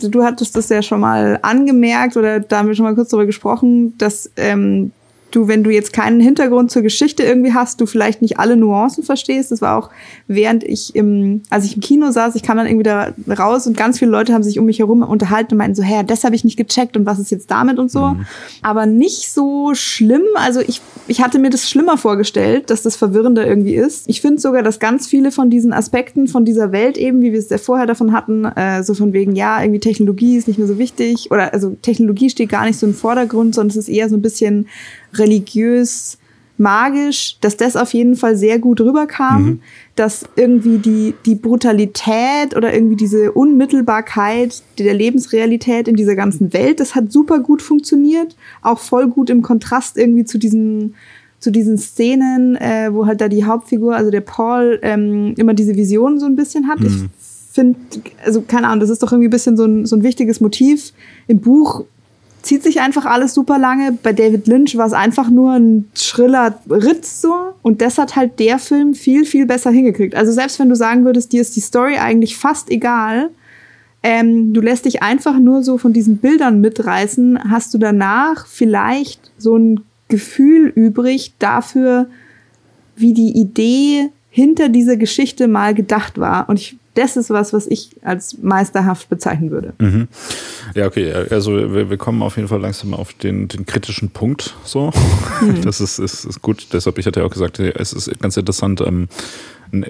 du hattest das ja schon mal angemerkt oder da haben wir schon mal kurz darüber gesprochen, dass ähm, du, wenn du jetzt keinen Hintergrund zur Geschichte irgendwie hast, du vielleicht nicht alle Nuancen verstehst. Das war auch während ich im, als ich im Kino saß, ich kam dann irgendwie da raus und ganz viele Leute haben sich um mich herum unterhalten und meinten so, hä, das habe ich nicht gecheckt und was ist jetzt damit und so. Mhm. Aber nicht so schlimm. Also ich, ich hatte mir das schlimmer vorgestellt, dass das verwirrender irgendwie ist. Ich finde sogar, dass ganz viele von diesen Aspekten von dieser Welt eben, wie wir es ja vorher davon hatten, äh, so von wegen, ja, irgendwie Technologie ist nicht mehr so wichtig oder also Technologie steht gar nicht so im Vordergrund, sondern es ist eher so ein bisschen religiös, magisch, dass das auf jeden Fall sehr gut rüberkam, mhm. dass irgendwie die, die Brutalität oder irgendwie diese Unmittelbarkeit der Lebensrealität in dieser ganzen Welt, das hat super gut funktioniert, auch voll gut im Kontrast irgendwie zu diesen zu diesen Szenen, äh, wo halt da die Hauptfigur, also der Paul, ähm, immer diese Visionen so ein bisschen hat. Mhm. Ich finde, also keine Ahnung, das ist doch irgendwie ein bisschen so ein, so ein wichtiges Motiv. Im Buch zieht sich einfach alles super lange. Bei David Lynch war es einfach nur ein schriller Ritz so. Und das hat halt der Film viel, viel besser hingekriegt. Also selbst wenn du sagen würdest, dir ist die Story eigentlich fast egal, ähm, du lässt dich einfach nur so von diesen Bildern mitreißen, hast du danach vielleicht so ein Gefühl übrig dafür, wie die Idee hinter dieser Geschichte mal gedacht war. Und ich das ist was, was ich als meisterhaft bezeichnen würde. Mhm. Ja, okay. Also wir, wir, kommen auf jeden Fall langsam auf den, den kritischen Punkt. So, mhm. *laughs* das ist, ist, ist, gut. Deshalb, ich hatte ja auch gesagt, es ist ganz interessant. Ähm,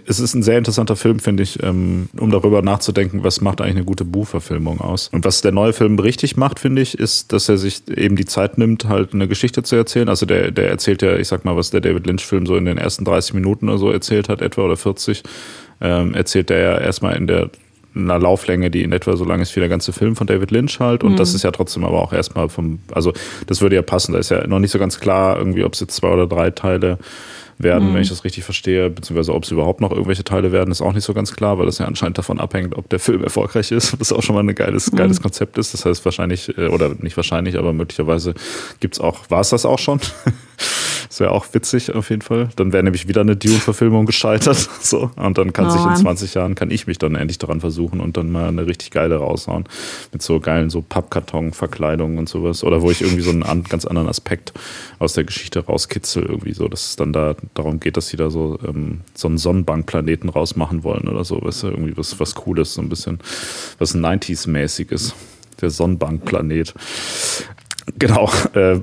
es ist ein sehr interessanter Film, finde ich, ähm, um darüber nachzudenken, was macht eigentlich eine gute Buchverfilmung aus. Und was der neue Film richtig macht, finde ich, ist, dass er sich eben die Zeit nimmt, halt eine Geschichte zu erzählen. Also der, der erzählt ja, ich sag mal, was der David Lynch-Film so in den ersten 30 Minuten oder so erzählt hat, etwa oder 40 ähm, erzählt er ja erstmal in der einer Lauflänge, die in etwa so lang ist wie der ganze Film von David Lynch halt. Und mhm. das ist ja trotzdem aber auch erstmal vom, also das würde ja passen. Da ist ja noch nicht so ganz klar, irgendwie, ob es jetzt zwei oder drei Teile werden, mhm. wenn ich das richtig verstehe, beziehungsweise ob es überhaupt noch irgendwelche Teile werden, ist auch nicht so ganz klar, weil das ja anscheinend davon abhängt, ob der Film erfolgreich ist, was auch schon mal ein geiles, mhm. geiles Konzept ist. Das heißt wahrscheinlich, äh, oder nicht wahrscheinlich, aber möglicherweise gibt's auch, war es das auch schon? *laughs* Das wäre auch witzig auf jeden Fall. Dann wäre nämlich wieder eine Dune-Verfilmung gescheitert. *laughs* So. Und dann kann oh, sich in 20 Jahren, kann ich mich dann endlich daran versuchen und dann mal eine richtig geile raushauen. Mit so geilen so Pappkarton-Verkleidungen und sowas. Oder wo ich irgendwie so einen ganz anderen Aspekt aus der Geschichte rauskitzel, irgendwie so, dass es dann da darum geht, dass sie da so, ähm, so einen Sonnenbankplaneten rausmachen wollen oder so. Weißt du, irgendwie was, was Cooles, so ein bisschen was 90s-mäßiges der Sonnenbankplanet. Genau. Äh,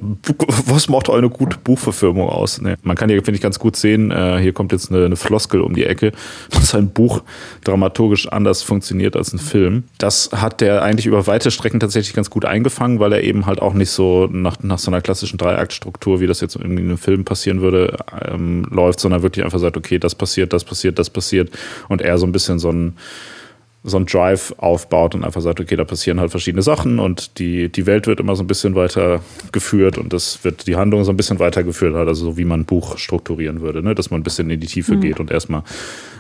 was macht eine gute Buchverfilmung aus? Nee. Man kann hier, finde ich, ganz gut sehen, äh, hier kommt jetzt eine, eine, Floskel um die Ecke, dass ein Buch dramaturgisch anders funktioniert als ein Film. Das hat der eigentlich über weite Strecken tatsächlich ganz gut eingefangen, weil er eben halt auch nicht so nach, nach so einer klassischen Dreiaktstruktur, wie das jetzt in einem Film passieren würde, ähm, läuft, sondern wirklich einfach sagt, okay, das passiert, das passiert, das passiert und er so ein bisschen so ein so ein Drive aufbaut und einfach sagt, okay, da passieren halt verschiedene Sachen und die, die Welt wird immer so ein bisschen weiter geführt und das wird die Handlung so ein bisschen weitergeführt, halt, also so wie man ein Buch strukturieren würde, ne? dass man ein bisschen in die Tiefe mhm. geht und erstmal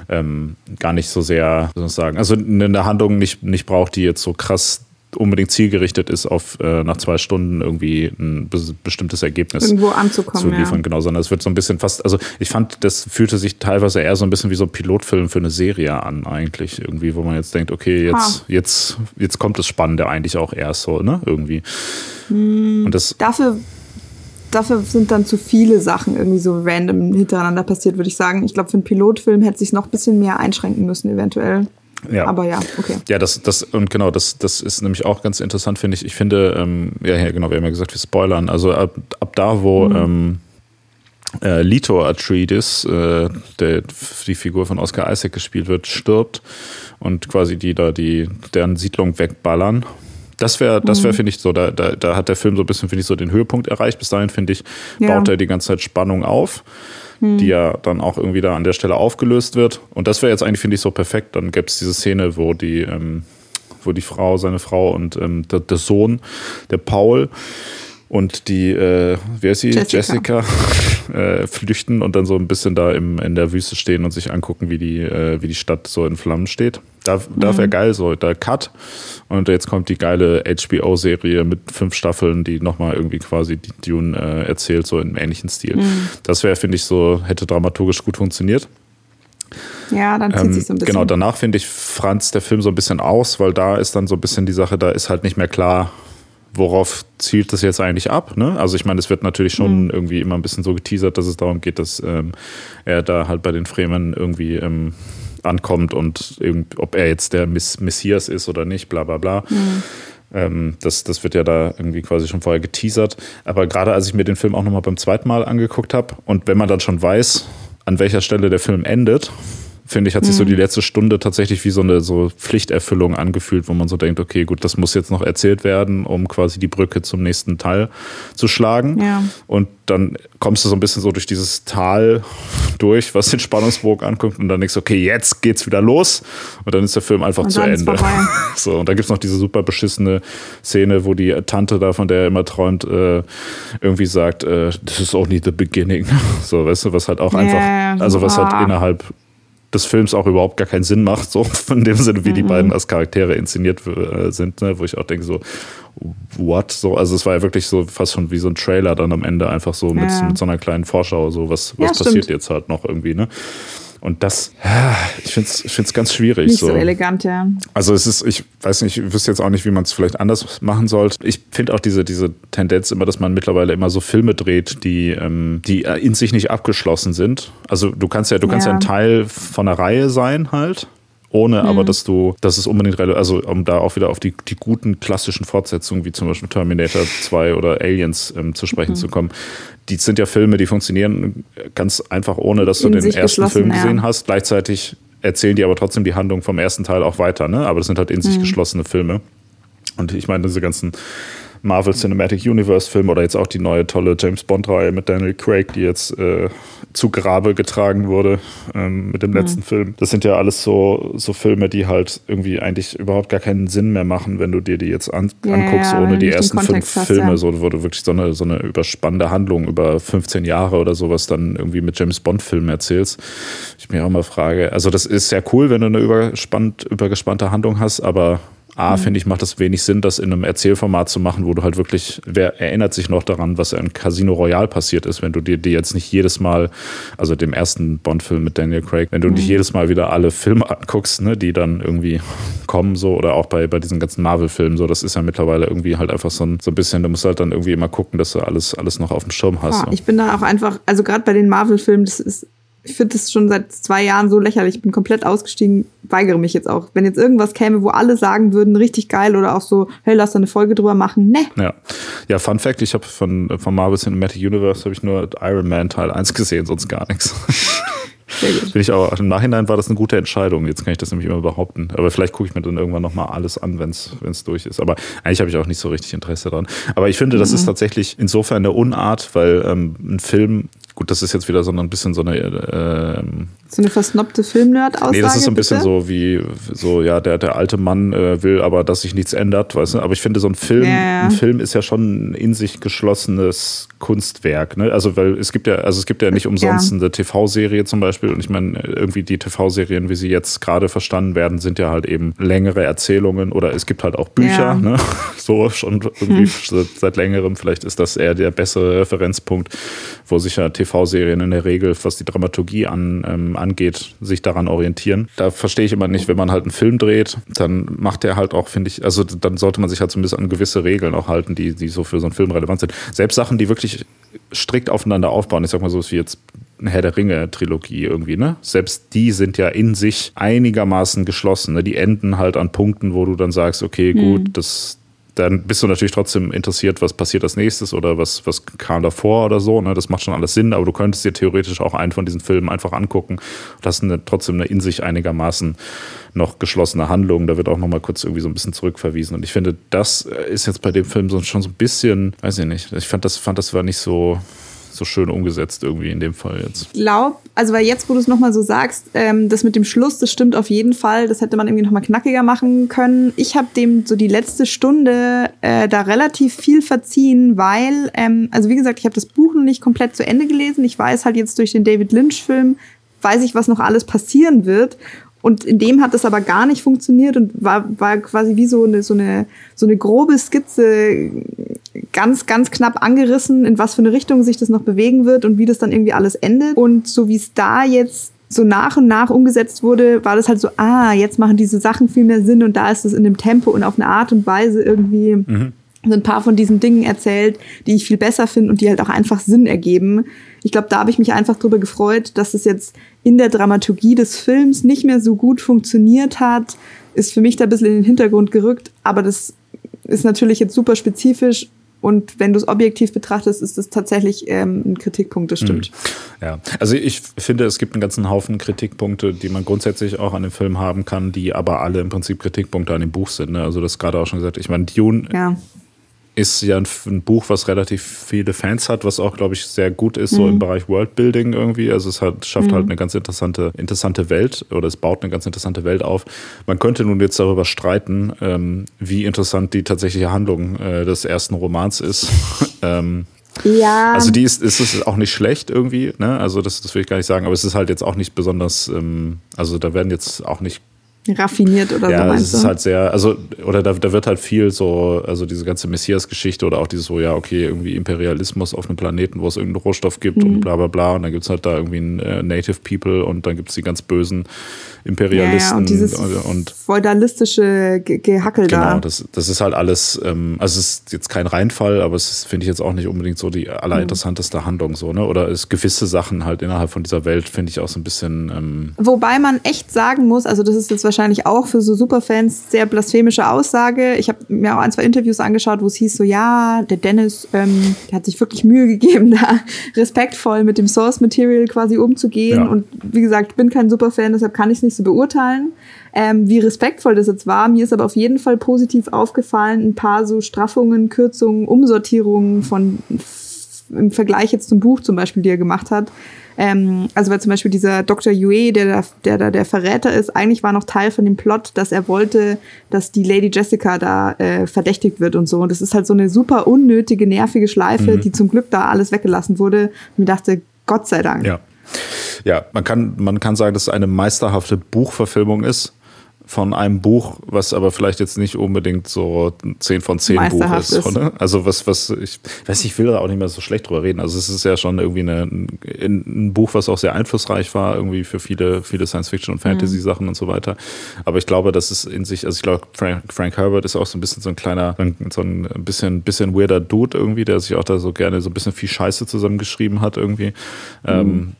ähm, gar nicht so sehr, wie soll ich sagen, also eine Handlung nicht, nicht braucht, die jetzt so krass unbedingt zielgerichtet ist, auf äh, nach zwei Stunden irgendwie ein be bestimmtes Ergebnis Irgendwo anzukommen, zu liefern, ja. genau, sondern es wird so ein bisschen fast, also ich fand, das fühlte sich teilweise eher so ein bisschen wie so ein Pilotfilm für eine Serie an, eigentlich, irgendwie, wo man jetzt denkt, okay, jetzt, jetzt, jetzt kommt das Spannende eigentlich auch erst so, ne, irgendwie. Mhm. Und das dafür dafür sind dann zu viele Sachen irgendwie so random hintereinander passiert, würde ich sagen. Ich glaube, für einen Pilotfilm hätte sich noch ein bisschen mehr einschränken müssen, eventuell. Ja. Aber ja, okay. Ja, das, das, und genau, das, das ist nämlich auch ganz interessant, finde ich. Ich finde, ähm, ja, ja, genau, wir haben ja gesagt, wir spoilern. Also ab, ab da, wo mhm. ähm, äh, Lito Atreides, äh, der, die Figur von Oscar Isaac gespielt wird, stirbt und quasi die da die deren Siedlung wegballern. Das wäre, das wäre, mhm. finde ich, so, da, da, da hat der Film so ein bisschen, finde ich, so den Höhepunkt erreicht. Bis dahin, finde ich, ja. baut er die ganze Zeit Spannung auf hm. die ja dann auch irgendwie da an der Stelle aufgelöst wird. Und das wäre jetzt eigentlich, finde ich, so perfekt. Dann gäbe es diese Szene, wo die, ähm, wo die Frau, seine Frau und ähm, der, der, Sohn, der Paul, und die, äh, wer ist sie? Jessica, Jessica *laughs* äh, flüchten und dann so ein bisschen da im, in der Wüste stehen und sich angucken, wie die, äh, wie die Stadt so in Flammen steht. Da, da wäre mhm. geil so, da Cut. Und jetzt kommt die geile HBO-Serie mit fünf Staffeln, die nochmal irgendwie quasi die Dune äh, erzählt, so im ähnlichen Stil. Mhm. Das wäre, finde ich, so, hätte dramaturgisch gut funktioniert. Ja, dann zieht ähm, sich so ein bisschen. Genau, danach finde ich Franz der Film so ein bisschen aus, weil da ist dann so ein bisschen die Sache, da ist halt nicht mehr klar, worauf zielt das jetzt eigentlich ab? Ne? Also ich meine, es wird natürlich schon mhm. irgendwie immer ein bisschen so geteasert, dass es darum geht, dass ähm, er da halt bei den Fremen irgendwie ähm, ankommt und ob er jetzt der Mess Messias ist oder nicht, bla bla bla. Mhm. Ähm, das, das wird ja da irgendwie quasi schon vorher geteasert. Aber gerade als ich mir den Film auch nochmal beim zweiten Mal angeguckt habe und wenn man dann schon weiß, an welcher Stelle der Film endet, finde ich, hat sich mhm. so die letzte Stunde tatsächlich wie so eine so Pflichterfüllung angefühlt, wo man so denkt, okay, gut, das muss jetzt noch erzählt werden, um quasi die Brücke zum nächsten Teil zu schlagen. Ja. Und dann kommst du so ein bisschen so durch dieses Tal durch, was den Spannungsbogen anguckt und dann denkst du, okay, jetzt geht's wieder los und dann ist der Film einfach zu Ende. *laughs* So, und da gibt's noch diese super beschissene Szene, wo die Tante da, von der er immer träumt, äh, irgendwie sagt, äh, this is only the beginning. *laughs* So, weißt du, was halt auch einfach, yeah, also was halt innerhalb des Films auch überhaupt gar keinen Sinn macht, so *laughs* in dem Sinne, wie mhm. die beiden als Charaktere inszeniert äh, sind, ne? wo ich auch denke, so, what? So, also es war ja wirklich so fast schon wie so ein Trailer dann am Ende, einfach so mit, ja. mit so einer kleinen Vorschau, so was, was ja, passiert jetzt halt noch irgendwie, ne? Und das, ich finde es ich find's ganz schwierig. Nicht so. so. elegant, ja. Also es ist, ich weiß nicht, ich wüsste jetzt auch nicht, wie man es vielleicht anders machen sollte. Ich finde auch diese, diese Tendenz immer, dass man mittlerweile immer so Filme dreht, die, ähm, die in sich nicht abgeschlossen sind. Also du kannst ja, du kannst ja, ja ein Teil von einer Reihe sein halt ohne mhm. aber, dass du, dass es unbedingt also um da auch wieder auf die, die guten klassischen Fortsetzungen, wie zum Beispiel Terminator 2 oder Aliens ähm, zu sprechen mhm. zu kommen. Die sind ja Filme, die funktionieren ganz einfach, ohne dass du In den ersten Film gesehen ja. hast. Gleichzeitig erzählen die aber trotzdem die Handlung vom ersten Teil auch weiter, ne? Aber das sind halt in sich mhm. geschlossene Filme. Und ich meine, diese ganzen Marvel Cinematic Universe Film oder jetzt auch die neue tolle James Bond Reihe mit Daniel Craig, die jetzt äh, zu Grabe getragen wurde ähm, mit dem mhm. letzten Film. Das sind ja alles so, so Filme, die halt irgendwie eigentlich überhaupt gar keinen Sinn mehr machen, wenn du dir die jetzt an, ja, anguckst, ohne die ersten fünf hast, Filme, ja. so, wo du wirklich so eine, so eine überspannende Handlung über 15 Jahre oder sowas dann irgendwie mit James Bond Filmen erzählst. Ich mir auch mal frage, also das ist sehr cool, wenn du eine überspannt, übergespannte Handlung hast, aber A, mhm. finde ich, macht es wenig Sinn, das in einem Erzählformat zu machen, wo du halt wirklich, wer erinnert sich noch daran, was in Casino Royale passiert ist, wenn du dir die jetzt nicht jedes Mal, also dem ersten Bond-Film mit Daniel Craig, wenn du mhm. nicht jedes Mal wieder alle Filme anguckst, ne, die dann irgendwie kommen, so, oder auch bei, bei diesen ganzen Marvel-Filmen, so, das ist ja mittlerweile irgendwie halt einfach so ein, so ein bisschen, du musst halt dann irgendwie immer gucken, dass du alles, alles noch auf dem Schirm hast. Ja, so. Ich bin da auch einfach, also gerade bei den Marvel-Filmen, das ist ich finde das schon seit zwei Jahren so lächerlich. Ich bin komplett ausgestiegen, weigere mich jetzt auch. Wenn jetzt irgendwas käme, wo alle sagen würden, richtig geil oder auch so, hey, lass da eine Folge drüber machen, ne. Ja, ja Fun Fact, ich habe von, von Marvel Cinematic Universe habe ich nur Iron Man Teil 1 gesehen, sonst gar nichts. *laughs* Bin ich auch, Im Nachhinein war das eine gute Entscheidung. Jetzt kann ich das nämlich immer behaupten. Aber vielleicht gucke ich mir dann irgendwann nochmal alles an, wenn es durch ist. Aber eigentlich habe ich auch nicht so richtig Interesse daran. Aber ich finde, das mhm. ist tatsächlich insofern eine Unart, weil ähm, ein Film gut, das ist jetzt wieder so ein bisschen so eine, äh, So eine versnobte Filmnerd-Aussage. Nee, das ist so ein bisschen bitte? so wie, so, ja, der, der alte Mann äh, will aber, dass sich nichts ändert, weißt du? Aber ich finde, so ein Film, Ja. ein Film ist ja schon ein in sich geschlossenes Kunstwerk, ne? Also, weil es gibt ja, also es gibt ja nicht umsonst Ja. eine TV-Serie zum Beispiel. Und ich meine, irgendwie die TV-Serien, wie sie jetzt gerade verstanden werden, sind ja halt eben längere Erzählungen oder es gibt halt auch Bücher, Ja. ne? *laughs* So schon irgendwie seit, seit längerem. Vielleicht ist das eher der bessere Referenzpunkt, wo sich ja TV-Serien in der Regel, was die Dramaturgie an, ähm, angeht, sich daran orientieren. Da verstehe ich immer nicht, wenn man halt einen Film dreht, dann macht der halt auch, finde ich, also dann sollte man sich halt zumindest an gewisse Regeln auch halten, die, die so für so einen Film relevant sind. Selbst Sachen, die wirklich strikt aufeinander aufbauen, ich sag mal so wie jetzt eine Herr der Ringe-Trilogie irgendwie, ne? Selbst die sind ja in sich einigermaßen geschlossen. Ne? Die enden halt an Punkten, wo du dann sagst, okay, gut, das, dann bist du natürlich trotzdem interessiert, was passiert als nächstes oder was, was kam davor oder so. Ne? Das macht schon alles Sinn, aber du könntest dir theoretisch auch einen von diesen Filmen einfach angucken und hast eine, trotzdem eine in sich einigermaßen noch geschlossene Handlung. Da wird auch noch mal kurz irgendwie so ein bisschen zurückverwiesen. Und ich finde, das ist jetzt bei dem Film schon so ein bisschen, weiß ich nicht, ich fand das, fand das war nicht so, so schön umgesetzt irgendwie in dem Fall jetzt. glaub, also weil jetzt, wo du es nochmal so sagst, ähm, das mit dem Schluss, das stimmt auf jeden Fall. Das hätte man irgendwie nochmal knackiger machen können. Ich habe dem so die letzte Stunde äh, da relativ viel verziehen, weil, ähm, also wie gesagt, ich habe das Buch noch nicht komplett zu Ende gelesen. Ich weiß halt jetzt durch den David Lynch-Film, weiß ich, was noch alles passieren wird. Und in dem hat das aber gar nicht funktioniert und war, war quasi wie so eine, so eine, so eine grobe Skizze ganz, ganz knapp angerissen, in was für eine Richtung sich das noch bewegen wird und wie das dann irgendwie alles endet. Und so wie es da jetzt so nach und nach umgesetzt wurde, war das halt so, ah, jetzt machen diese Sachen viel mehr Sinn und da ist es in dem Tempo und auf eine Art und Weise irgendwie so ein paar von diesen Dingen erzählt, die ich viel besser finde und die halt auch einfach Sinn ergeben. Ich glaube, da habe ich mich einfach drüber gefreut, dass es jetzt in der Dramaturgie des Films nicht mehr so gut funktioniert hat. Ist für mich da ein bisschen in den Hintergrund gerückt, aber das ist natürlich jetzt super spezifisch und wenn du es objektiv betrachtest, ist das tatsächlich ähm, ein Kritikpunkt, das stimmt. Ja, also ich finde, es gibt einen ganzen Haufen Kritikpunkte, die man grundsätzlich auch an dem Film haben kann, die aber alle im Prinzip Kritikpunkte an dem Buch sind. Ne? Also das gerade auch schon gesagt. Ich meine, Dune Ja. Ist ja ein, ein Buch, was relativ viele Fans hat, was auch, glaube ich, sehr gut ist, so im Bereich Worldbuilding irgendwie. Also es hat, schafft halt eine ganz interessante, interessante Welt oder es baut eine ganz interessante Welt auf. Man könnte nun jetzt darüber streiten, ähm, wie interessant die tatsächliche Handlung äh, des ersten Romans ist. *laughs* ähm, Ja. also die ist, ist es auch nicht schlecht irgendwie, ne? Also das, das will ich gar nicht sagen, aber es ist halt jetzt auch nicht besonders, ähm, also da werden jetzt auch nicht raffiniert oder so ja, es ist halt sehr, also, oder da, da wird halt viel so, also diese ganze Messias-Geschichte oder auch dieses so, ja, okay, irgendwie Imperialismus auf einem Planeten, wo es irgendeinen Rohstoff gibt Mhm. und bla bla bla. Und dann gibt's halt da irgendwie ein äh, Native People und dann gibt's die ganz bösen ja, Imperialisten ja, und dieses und feudalistische Ge Gehackel Genau, da. das, das ist halt alles, ähm, also es ist jetzt kein Reinfall, aber es finde ich jetzt auch nicht unbedingt so die allerinteressanteste Handlung so, ne? Oder es gewisse Sachen halt innerhalb von dieser Welt, finde ich auch so ein bisschen, ähm, Wobei man echt sagen muss, also das ist jetzt wahrscheinlich auch für so Superfans sehr blasphemische Aussage. Ich habe mir auch ein, zwei Interviews angeschaut, wo es hieß so, ja, der Dennis, ähm, der hat sich wirklich Mühe gegeben, *laughs* da respektvoll mit dem Source Material quasi umzugehen. Ja. Und wie gesagt, ich bin kein Superfan, deshalb kann ich es nicht so beurteilen. Ähm, wie respektvoll das jetzt war, mir ist aber auf jeden Fall positiv aufgefallen, ein paar so Straffungen, Kürzungen, Umsortierungen von im Vergleich jetzt zum Buch zum Beispiel, die er gemacht hat. Ähm, also weil zum Beispiel dieser Dr. Yue, der da, der da der Verräter ist, eigentlich war noch Teil von dem Plot, dass er wollte, dass die Lady Jessica da äh, verdächtigt wird und so. Und das ist halt so eine super unnötige, nervige Schleife, die zum Glück da alles weggelassen wurde. Und ich dachte, Gott sei Dank. ja. Ja, man kann, man kann sagen, dass es eine meisterhafte Buchverfilmung ist von einem Buch, was aber vielleicht jetzt nicht unbedingt so 10 von 10 Buch ist. ist. Also was, was, ich weiß, ich will da auch nicht mehr so schlecht drüber reden. Also es ist ja schon irgendwie eine, ein, Buch, was auch sehr einflussreich war, irgendwie für viele, viele Science-Fiction und Fantasy-Sachen und so weiter. Aber ich glaube, dass es in sich, also ich glaube, Frank, Frank Herbert ist auch so ein bisschen so ein kleiner, so ein bisschen, bisschen weirder Dude irgendwie, der sich auch da so gerne so ein bisschen viel Scheiße zusammengeschrieben hat irgendwie. Ähm,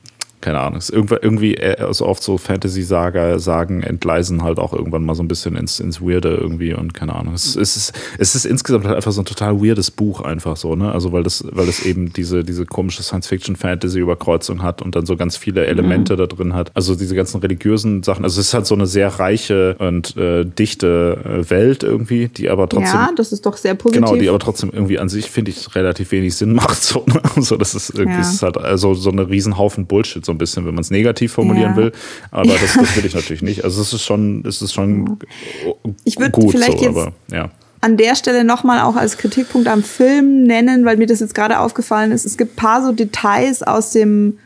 keine Ahnung, ist irgendwie, irgendwie äh, also oft so Fantasy-Saga, Sagen entgleisen halt auch irgendwann mal so ein bisschen ins, ins Weirde irgendwie und keine Ahnung. Es, es, ist, es ist insgesamt halt einfach so ein total weirdes Buch einfach so, ne? Also weil das, weil das eben diese, diese komische Science-Fiction-Fantasy-Überkreuzung hat und dann so ganz viele Elemente da drin hat. Also diese ganzen religiösen Sachen. Also es ist halt so eine sehr reiche und äh, dichte äh, Welt irgendwie, die aber trotzdem Ja, das ist doch sehr positiv. Genau, die aber trotzdem irgendwie an sich, finde ich, relativ wenig Sinn macht. So, ne? *laughs* so das ist irgendwie Ja. es ist halt also so eine Riesenhaufen Bullshit. So ein bisschen, wenn man es negativ formulieren Ja. will. Aber das, das will ich *laughs* natürlich nicht. Also es ist schon, es ist schon Ich gut vielleicht so, jetzt- aber ja. an der Stelle nochmal auch als Kritikpunkt am Film nennen, weil mir das jetzt gerade aufgefallen ist. Es gibt ein paar so Details aus dem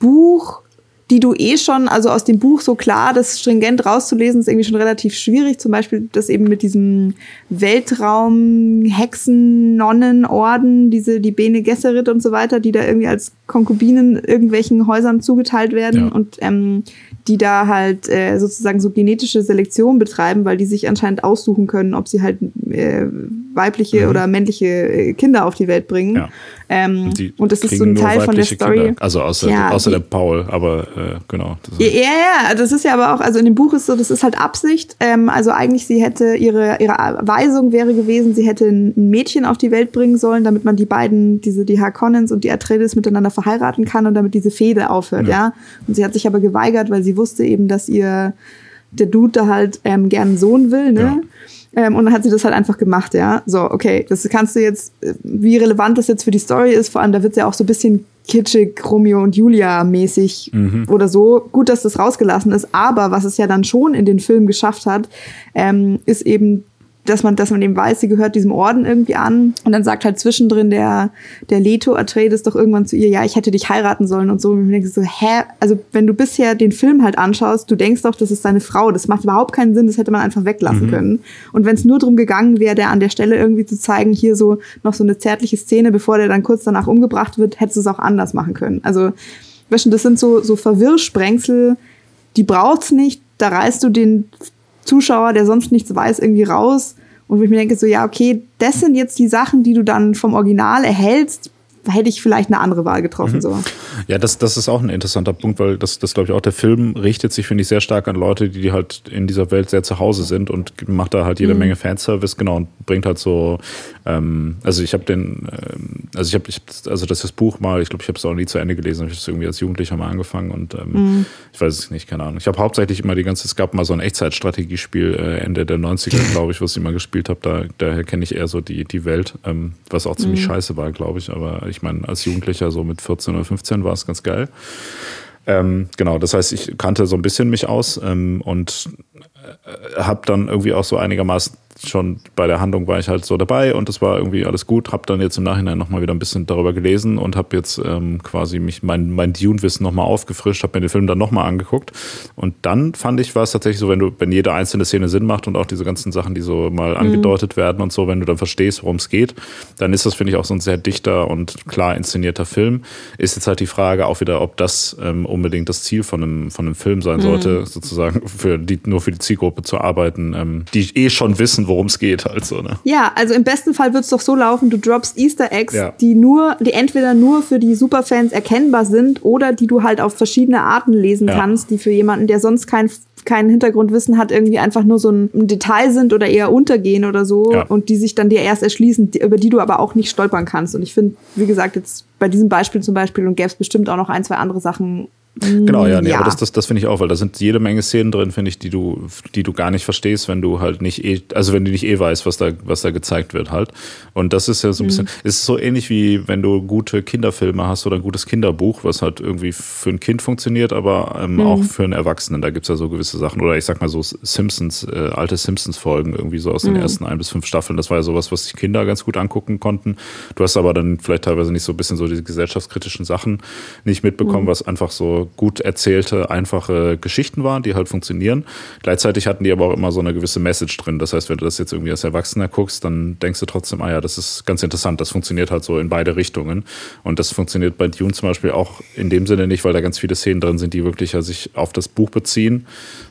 Buch, die du eh schon, also aus dem Buch so klar, das stringent rauszulesen, ist irgendwie schon relativ schwierig. Zum Beispiel das eben mit diesem Weltraum-Hexen-Nonnenorden, diese, die Bene Gesserit und so weiter, die da irgendwie als Konkubinen irgendwelchen Häusern zugeteilt werden Ja. und ähm, die da halt äh, sozusagen so genetische Selektion betreiben, weil die sich anscheinend aussuchen können, ob sie halt äh, weibliche oder männliche äh, Kinder auf die Welt bringen. Mhm. Ja. Ähm, Die und das ist so ein Teil von der Story. Kinder. Also außer, Ja, außer die- der Paul, aber äh, genau. Ja, ist, ja, ja, das ist ja aber auch, also in dem Buch ist so, das ist halt Absicht. Ähm, also eigentlich, sie hätte, ihre, ihre Weisung wäre gewesen, sie hätte ein Mädchen auf die Welt bringen sollen, damit man die beiden, diese, die Harkonnens und die Atreides miteinander verheiraten kann und damit diese Fehde aufhört, ja. Ja. Und sie hat sich aber geweigert, weil sie wusste eben, dass ihr, der Dude da halt ähm, gern einen Sohn will, ne? Ähm, und dann hat sie das halt einfach gemacht, ja. So, okay, das kannst du jetzt, äh, wie relevant das jetzt für die Story ist, vor allem, da wird ja auch so ein bisschen kitschig, Romeo und Julia mäßig oder so. Gut, dass das rausgelassen ist, aber was es ja dann schon in den Film geschafft hat, ähm, ist eben dass man, dass man eben weiß, sie gehört diesem Orden irgendwie an. Und dann sagt halt zwischendrin der, der Leto Atreides doch irgendwann zu ihr, ja, ich hätte dich heiraten sollen und so. Und ich denke so, hä? Also, wenn du bisher den Film halt anschaust, du denkst doch, das ist deine Frau. Das macht überhaupt keinen Sinn, das hätte man einfach weglassen können. Und wenn es nur darum gegangen wäre, der an der Stelle irgendwie zu zeigen, hier so noch so eine zärtliche Szene, bevor der dann kurz danach umgebracht wird, hättest du es auch anders machen können. Also, weißt du, das sind so, so Verwirrsprengsel, die braucht's nicht. Da reißt du den Zuschauer, der sonst nichts weiß, irgendwie raus. Und wo ich mir denke, so, ja, okay, das sind jetzt die Sachen, die du dann vom Original erhältst, hätte ich vielleicht eine andere Wahl getroffen. So. Ja, das, das ist auch ein interessanter Punkt, weil das, das glaube ich auch, der Film richtet sich, finde ich, sehr stark an Leute, die halt in dieser Welt sehr zu Hause sind und macht da halt jede Menge Fanservice, genau, und bringt halt so, ähm, also ich habe den, ähm, also ich habe, ich, also das, das Buch mal, ich glaube, ich habe es auch nie zu Ende gelesen, ich habe es irgendwie als Jugendlicher mal angefangen und ähm, ich weiß es nicht, keine Ahnung. Ich habe hauptsächlich immer die ganze, es gab mal so ein Echtzeitstrategiespiel äh, Ende der 90er, *laughs* glaube ich, was ich immer gespielt habe, da, daher kenne ich eher so die, die Welt, ähm, was auch ziemlich scheiße war, glaube ich, aber ich meine, als Jugendlicher so mit 14 oder 15 war es ganz geil. Ähm, genau, das heißt, ich kannte so ein bisschen mich aus ähm, und äh, habe dann irgendwie auch so einigermaßen schon bei der Handlung war ich halt so dabei und das war irgendwie alles gut. Habe dann jetzt im Nachhinein nochmal wieder ein bisschen darüber gelesen und habe jetzt ähm, quasi mich mein, mein Dune-Wissen nochmal aufgefrischt, habe mir den Film dann nochmal angeguckt und dann fand ich, war es tatsächlich so, wenn du, wenn jede einzelne Szene Sinn macht und auch diese ganzen Sachen, die so mal angedeutet werden und so, wenn du dann verstehst, worum es geht, dann ist das, finde ich, auch so ein sehr dichter und klar inszenierter Film. Ist jetzt halt die Frage auch wieder, ob das ähm, unbedingt das Ziel von einem, von einem Film sein sollte, sozusagen für die, nur für die Zielgruppe zu arbeiten, ähm, die eh schon wissen, worum es geht, halt so, ne? Ja, also im besten Fall wird's doch so laufen, du droppst Easter Eggs, Ja. die nur, die entweder nur für die Superfans erkennbar sind oder die du halt auf verschiedene Arten lesen Ja. kannst, die für jemanden, der sonst kein kein Hintergrundwissen hat, irgendwie einfach nur so ein Detail sind oder eher untergehen oder so Ja. und die sich dann dir erst erschließen, über die du aber auch nicht stolpern kannst. Und ich finde, wie gesagt, jetzt bei diesem Beispiel zum Beispiel und gäbe es bestimmt auch noch ein, zwei andere Sachen, Genau, ja, nee, Ja. aber das, das, das finde ich auch, weil da sind jede Menge Szenen drin, finde ich, die du, die du gar nicht verstehst, wenn du halt nicht eh, also wenn du nicht eh weißt, was da, was da gezeigt wird halt. Und das ist ja so ein bisschen, ist so ähnlich wie wenn du gute Kinderfilme hast oder ein gutes Kinderbuch, was halt irgendwie für ein Kind funktioniert, aber ähm, auch für einen Erwachsenen. Da gibt's ja so gewisse Sachen. Oder ich sag mal so Simpsons, äh, alte Simpsons-Folgen, irgendwie so aus den ersten ein bis fünf Staffeln. Das war ja sowas, was sich Kinder ganz gut angucken konnten. Du hast aber dann vielleicht teilweise nicht so ein bisschen so diese gesellschaftskritischen Sachen nicht mitbekommen, was einfach so gut erzählte, einfache Geschichten waren, die halt funktionieren. Gleichzeitig hatten die aber auch immer so eine gewisse Message drin. Das heißt, wenn du das jetzt irgendwie als Erwachsener guckst, dann denkst du trotzdem, ah ja, das ist ganz interessant. Das funktioniert halt so in beide Richtungen. Und das funktioniert bei Dune zum Beispiel auch in dem Sinne nicht, weil da ganz viele Szenen drin sind, die wirklich ja sich auf das Buch beziehen,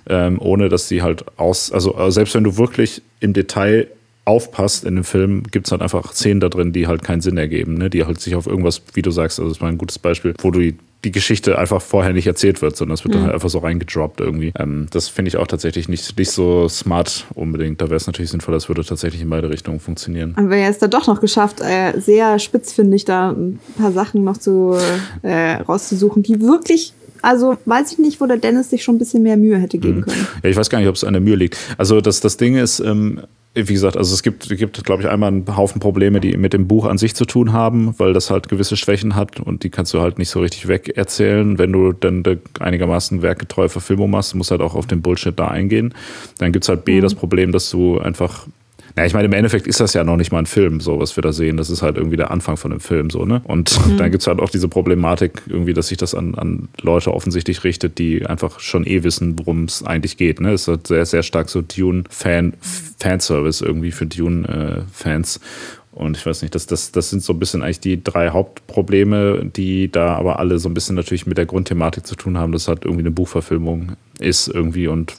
ähm, ohne dass die halt aus, also äh, selbst wenn du wirklich im Detail aufpasst in dem Film, gibt es halt einfach Szenen da drin, die halt keinen Sinn ergeben, ne? die halt sich auf irgendwas, wie du sagst, also das war ein gutes Beispiel, wo du die, Geschichte einfach vorher nicht erzählt wird, sondern es wird dann halt einfach so reingedroppt irgendwie. Ähm, das finde ich auch tatsächlich nicht, nicht so smart unbedingt. Da wäre es natürlich sinnvoll, das würde tatsächlich in beide Richtungen funktionieren. haben wir jetzt da doch noch geschafft, äh, sehr spitzfindig da ein paar Sachen noch zu äh, rauszusuchen, die wirklich, also weiß ich nicht, wo der Dennis sich schon ein bisschen mehr Mühe hätte geben können. Ja, ich weiß gar nicht, ob es an der Mühe liegt. Also das, das Ding ist, ähm, wie gesagt, also es gibt, gibt glaube ich, einmal einen Haufen Probleme, die mit dem Buch an sich zu tun haben, weil das halt gewisse Schwächen hat und die kannst du halt nicht so richtig wegerzählen. Wenn du dann einigermaßen werkgetreue Verfilmung machst, musst halt auch auf den Bullshit da eingehen. Dann gibt's halt B, mhm. das Problem, dass du einfach ja, ich meine, im Endeffekt ist das ja noch nicht mal ein Film, so was wir da sehen. Das ist halt irgendwie der Anfang von dem Film, so, ne? Und *laughs* mhm. dann gibt's halt auch diese Problematik, irgendwie, dass sich das an, an Leute offensichtlich richtet, die einfach schon eh wissen, worum es eigentlich geht. Ne? Es ist halt sehr, sehr stark so Dune-Fan, Fanservice irgendwie für Dune-Fans. Äh, und ich weiß nicht, das, das, das sind so ein bisschen eigentlich die drei Hauptprobleme, die da aber alle so ein bisschen natürlich mit der Grundthematik zu tun haben. Das hat irgendwie eine Buchverfilmung ist irgendwie und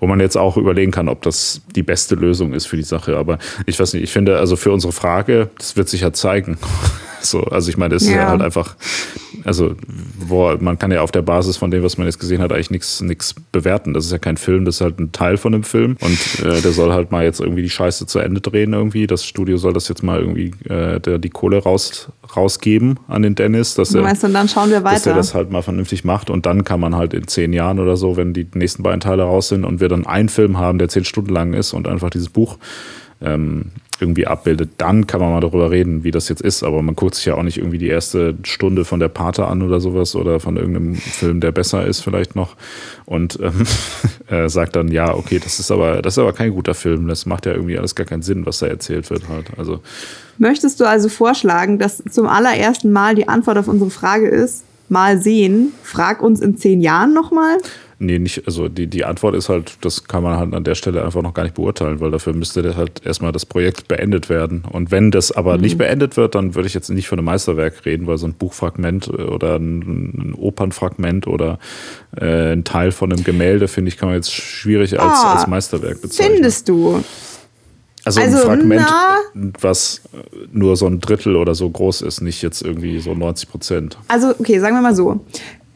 wo man jetzt auch überlegen kann, ob das die beste Lösung ist für die Sache. Aber ich weiß nicht, ich finde, also für unsere Frage, das wird sich ja zeigen. *laughs* So, also ich meine, das ja. ist ja halt einfach, also wo, man kann ja auf der Basis von dem, was man jetzt gesehen hat, eigentlich nichts nichts bewerten. Das ist ja kein Film, das ist halt ein Teil von dem Film und äh, der soll halt mal jetzt irgendwie die Scheiße zu Ende drehen irgendwie. Das Studio soll das jetzt mal irgendwie äh, der, die Kohle raus, rausgeben an den Dennis, dass er, weißt, und dann schauen wir weiter. dass er das halt mal vernünftig macht und dann kann man halt in zehn Jahren oder so, wenn die nächsten beiden Teile raus sind und wir dann einen Film haben, der zehn Stunden lang ist und einfach dieses Buch ähm, irgendwie abbildet, dann kann man mal darüber reden, wie das jetzt ist. Aber man guckt sich ja auch nicht irgendwie die erste Stunde von der Pate an oder sowas oder von irgendeinem Film, der besser ist vielleicht noch und ähm, *laughs* äh, sagt dann, ja, okay, das ist aber, das ist aber kein guter Film. Das macht ja irgendwie alles gar keinen Sinn, was da erzählt wird halt. Also Möchtest du also vorschlagen, dass zum allerersten Mal die Antwort auf unsere Frage ist, mal sehen, frag uns in zehn Jahren nochmal? Nee, nicht, also die, die Antwort ist halt, das kann man halt an der Stelle einfach noch gar nicht beurteilen, weil dafür müsste halt erstmal das Projekt beendet werden. Und wenn das aber mhm. nicht beendet wird, dann würde ich jetzt nicht von einem Meisterwerk reden, weil so ein Buchfragment äh, oder ein, ein Opernfragment oder äh, ein Teil von einem Gemälde, finde ich, kann man jetzt schwierig als, ah, als Meisterwerk bezeichnen. Findest du? Also, also ein Fragment, na, was nur so ein Drittel oder so groß ist, nicht jetzt irgendwie so 90 Prozent. Also, okay, sagen wir mal so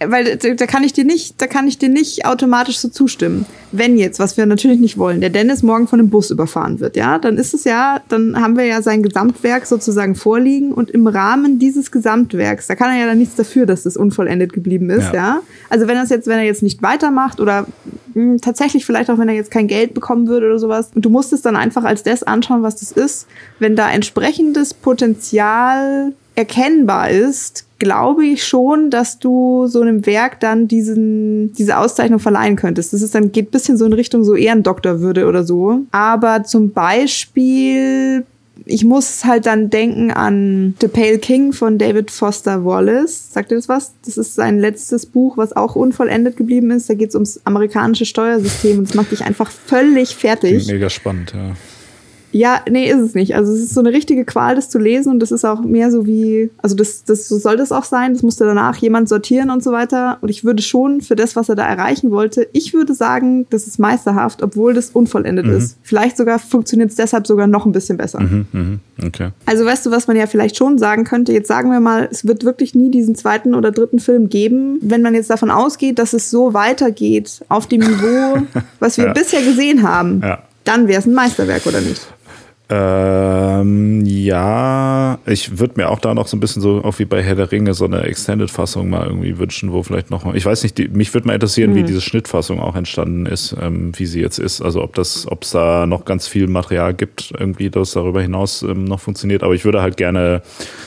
weil da kann ich dir nicht, da kann ich dir nicht automatisch so zustimmen. Wenn jetzt, was wir natürlich nicht wollen, der Dennis morgen von einem Bus überfahren wird, ja, dann ist es ja, dann haben wir ja sein Gesamtwerk sozusagen vorliegen und im Rahmen dieses Gesamtwerks, da kann er ja dann nichts dafür, dass das unvollendet geblieben ist, ja. ja? Also wenn er jetzt, wenn er jetzt nicht weitermacht oder mh, hm, tatsächlich vielleicht auch, wenn er jetzt kein Geld bekommen würde oder sowas, und du musst es dann einfach als das anschauen, was das ist, wenn da entsprechendes Potenzial erkennbar ist, glaube ich schon, dass du so einem Werk dann diesen, diese Auszeichnung verleihen könntest. Das ist dann, geht bisschen so in Richtung so Ehrendoktorwürde oder so. Aber zum Beispiel ich muss halt dann denken an The Pale King von David Foster Wallace. Sagt ihr das was? Das ist sein letztes Buch, was auch unvollendet geblieben ist. Da geht es ums amerikanische Steuersystem und das macht dich einfach völlig fertig. Mega spannend, ja. Ja, nee, ist es nicht. Also es ist so eine richtige Qual, das zu lesen und das ist auch mehr so wie, also das, das so soll das auch sein. Das musste danach jemand sortieren und so weiter. Und ich würde schon für das, was er da erreichen wollte, ich würde sagen, das ist meisterhaft, obwohl das unvollendet mhm. ist. Vielleicht sogar funktioniert es deshalb sogar noch ein bisschen besser. Mhm, mh. okay. Also weißt du, was man ja vielleicht schon sagen könnte? Jetzt sagen wir mal, es wird wirklich nie diesen zweiten oder dritten Film geben, wenn man jetzt davon ausgeht, dass es so weitergeht auf dem Niveau, *laughs* was wir ja. bisher gesehen haben. Ja. Dann wäre es ein Meisterwerk, oder nicht? Ähm, ja, ich würde mir auch da noch so ein bisschen so, auch wie bei Herr der Ringe, so eine Extended-Fassung mal irgendwie wünschen, wo vielleicht noch, ich weiß nicht, die, mich würde mal interessieren, mhm. wie diese Schnittfassung auch entstanden ist, ähm, wie sie jetzt ist. Also ob das, ob es da noch ganz viel Material gibt, irgendwie, das darüber hinaus ähm, noch funktioniert. Aber ich würde halt gerne,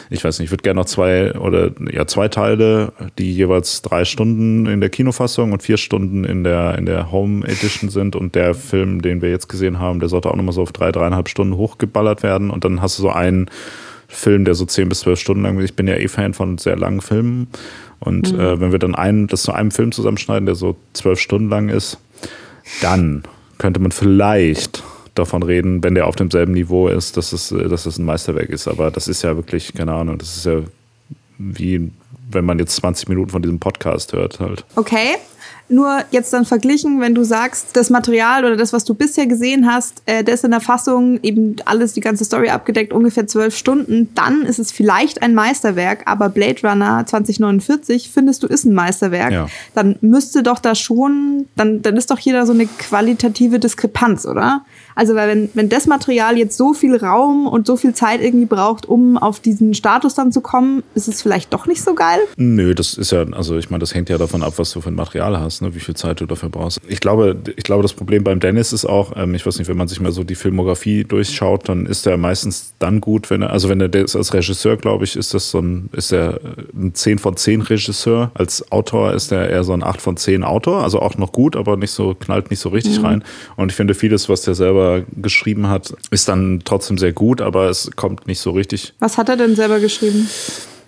ich weiß nicht, ich würde gerne noch zwei oder ja, zwei Teile, die jeweils drei Stunden in der Kinofassung und vier Stunden in der, in der Home Edition sind. Und der Film, den wir jetzt gesehen haben, der sollte auch nochmal so auf drei, dreieinhalb Stunden hoch hochgeballert werden und dann hast du so einen Film, der so zehn bis zwölf Stunden lang ist. Ich bin ja eh Fan von sehr langen Filmen. Und mhm. äh, wenn wir dann einen, das zu einem Film zusammenschneiden, der so zwölf Stunden lang ist, dann könnte man vielleicht davon reden, wenn der auf demselben Niveau ist, dass es, dass es ein Meisterwerk ist. Aber das ist ja wirklich, keine Ahnung, das ist ja wie wenn man jetzt 20 Minuten von diesem Podcast hört halt. Okay, nur jetzt dann verglichen, wenn du sagst, das Material oder das, was du bisher gesehen hast, äh, das in der Fassung eben alles, die ganze Story abgedeckt, ungefähr zwölf Stunden, dann ist es vielleicht ein Meisterwerk, aber Blade Runner 2049 findest du ist ein Meisterwerk. Ja. Dann müsste doch da schon, dann, dann ist doch hier da so eine qualitative Diskrepanz, oder? Also, weil wenn, wenn das Material jetzt so viel Raum und so viel Zeit irgendwie braucht, um auf diesen Status dann zu kommen, ist es vielleicht doch nicht so geil? Nö, das ist ja, also ich meine, das hängt ja davon ab, was du für ein Material hast. ne, wie viel Zeit du dafür brauchst. Ich glaube, ich glaube, das Problem beim Dennis ist auch, ähm, ich weiß nicht, wenn man sich mal so die Filmografie durchschaut, dann ist er meistens dann gut, wenn er, also wenn er der ist als Regisseur, glaube ich, ist das so ein, ist er ein 10 von 10 Regisseur. Als Autor ist er eher so ein 8 von 10 Autor, also auch noch gut, aber nicht so, knallt nicht so richtig mhm. rein. Und ich finde, vieles, was der selber geschrieben hat, ist dann trotzdem sehr gut, aber es kommt nicht so richtig. Was hat er denn selber geschrieben?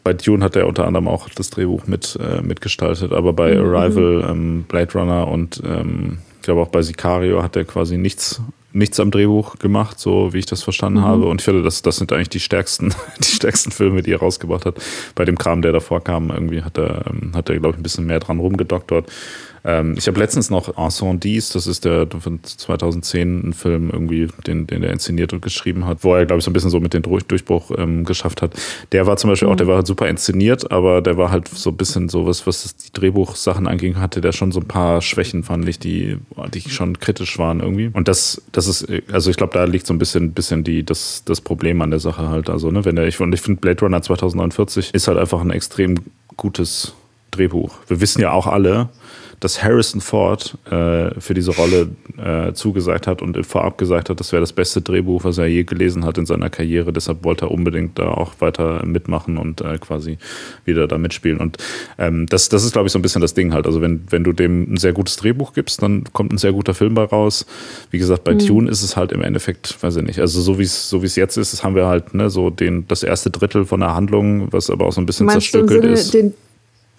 bei Dune hat er unter anderem auch das Drehbuch mit, äh, mitgestaltet, aber bei mhm. Arrival, ähm, Blade Runner und ähm, ich glaube auch bei Sicario hat er quasi nichts, nichts am Drehbuch gemacht, so wie ich das verstanden mhm. habe. Und ich finde, das, das sind eigentlich die stärksten, *laughs* die stärksten Filme, die er rausgebracht hat. Bei dem Kram, der davor kam, irgendwie hat er, ähm, hat er, glaube ich, ein bisschen mehr dran rumgedoktert. Ähm, ich habe letztens noch Incendis, das ist der von 2010 ein Film irgendwie, den, den er inszeniert und geschrieben hat, wo er, glaube ich, so ein bisschen so mit dem Durchbruch ähm, geschafft hat. Der war zum Beispiel mhm. auch, der war halt super inszeniert, aber der war halt so ein bisschen so was, was die Drehbuchsachen anging, hatte der schon so ein paar Schwächen, fand ich, die, die schon kritisch waren irgendwie. Und das, das ist, also ich glaube, da liegt so ein bisschen, bisschen die, das, das Problem an der Sache halt. Also, ne, wenn er, ich, und ich finde Blade Runner 2049 ist halt einfach ein extrem gutes Drehbuch. Wir wissen ja auch alle, dass Harrison Ford äh, für diese Rolle äh, zugesagt hat und vorab gesagt hat, das wäre das beste Drehbuch, was er je gelesen hat in seiner Karriere. Deshalb wollte er unbedingt da auch weiter mitmachen und äh, quasi wieder da mitspielen. Und ähm, das, das ist, glaube ich, so ein bisschen das Ding halt. Also wenn, wenn du dem ein sehr gutes Drehbuch gibst, dann kommt ein sehr guter Film bei raus. Wie gesagt, bei mhm. Tune ist es halt im Endeffekt, weiß ich nicht, also so wie es so wie es jetzt ist, das haben wir halt ne, so den, das erste Drittel von der Handlung, was aber auch so ein bisschen zerstückelt ist. Den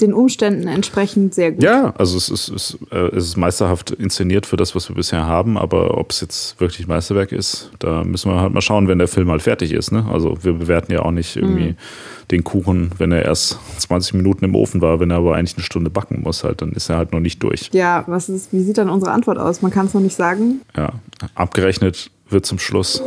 den Umständen entsprechend sehr gut. Ja, also es ist, es, äh, es ist meisterhaft inszeniert für das, was wir bisher haben, aber ob es jetzt wirklich Meisterwerk ist, da müssen wir halt mal schauen, wenn der Film mal fertig ist. Ne? Also wir bewerten ja auch nicht irgendwie mhm. den Kuchen, wenn er erst 20 Minuten im Ofen war, wenn er aber eigentlich eine Stunde backen muss, halt, dann ist er halt noch nicht durch. Ja, was ist, wie sieht dann unsere Antwort aus? Man kann es noch nicht sagen. Ja, abgerechnet wird zum Schluss.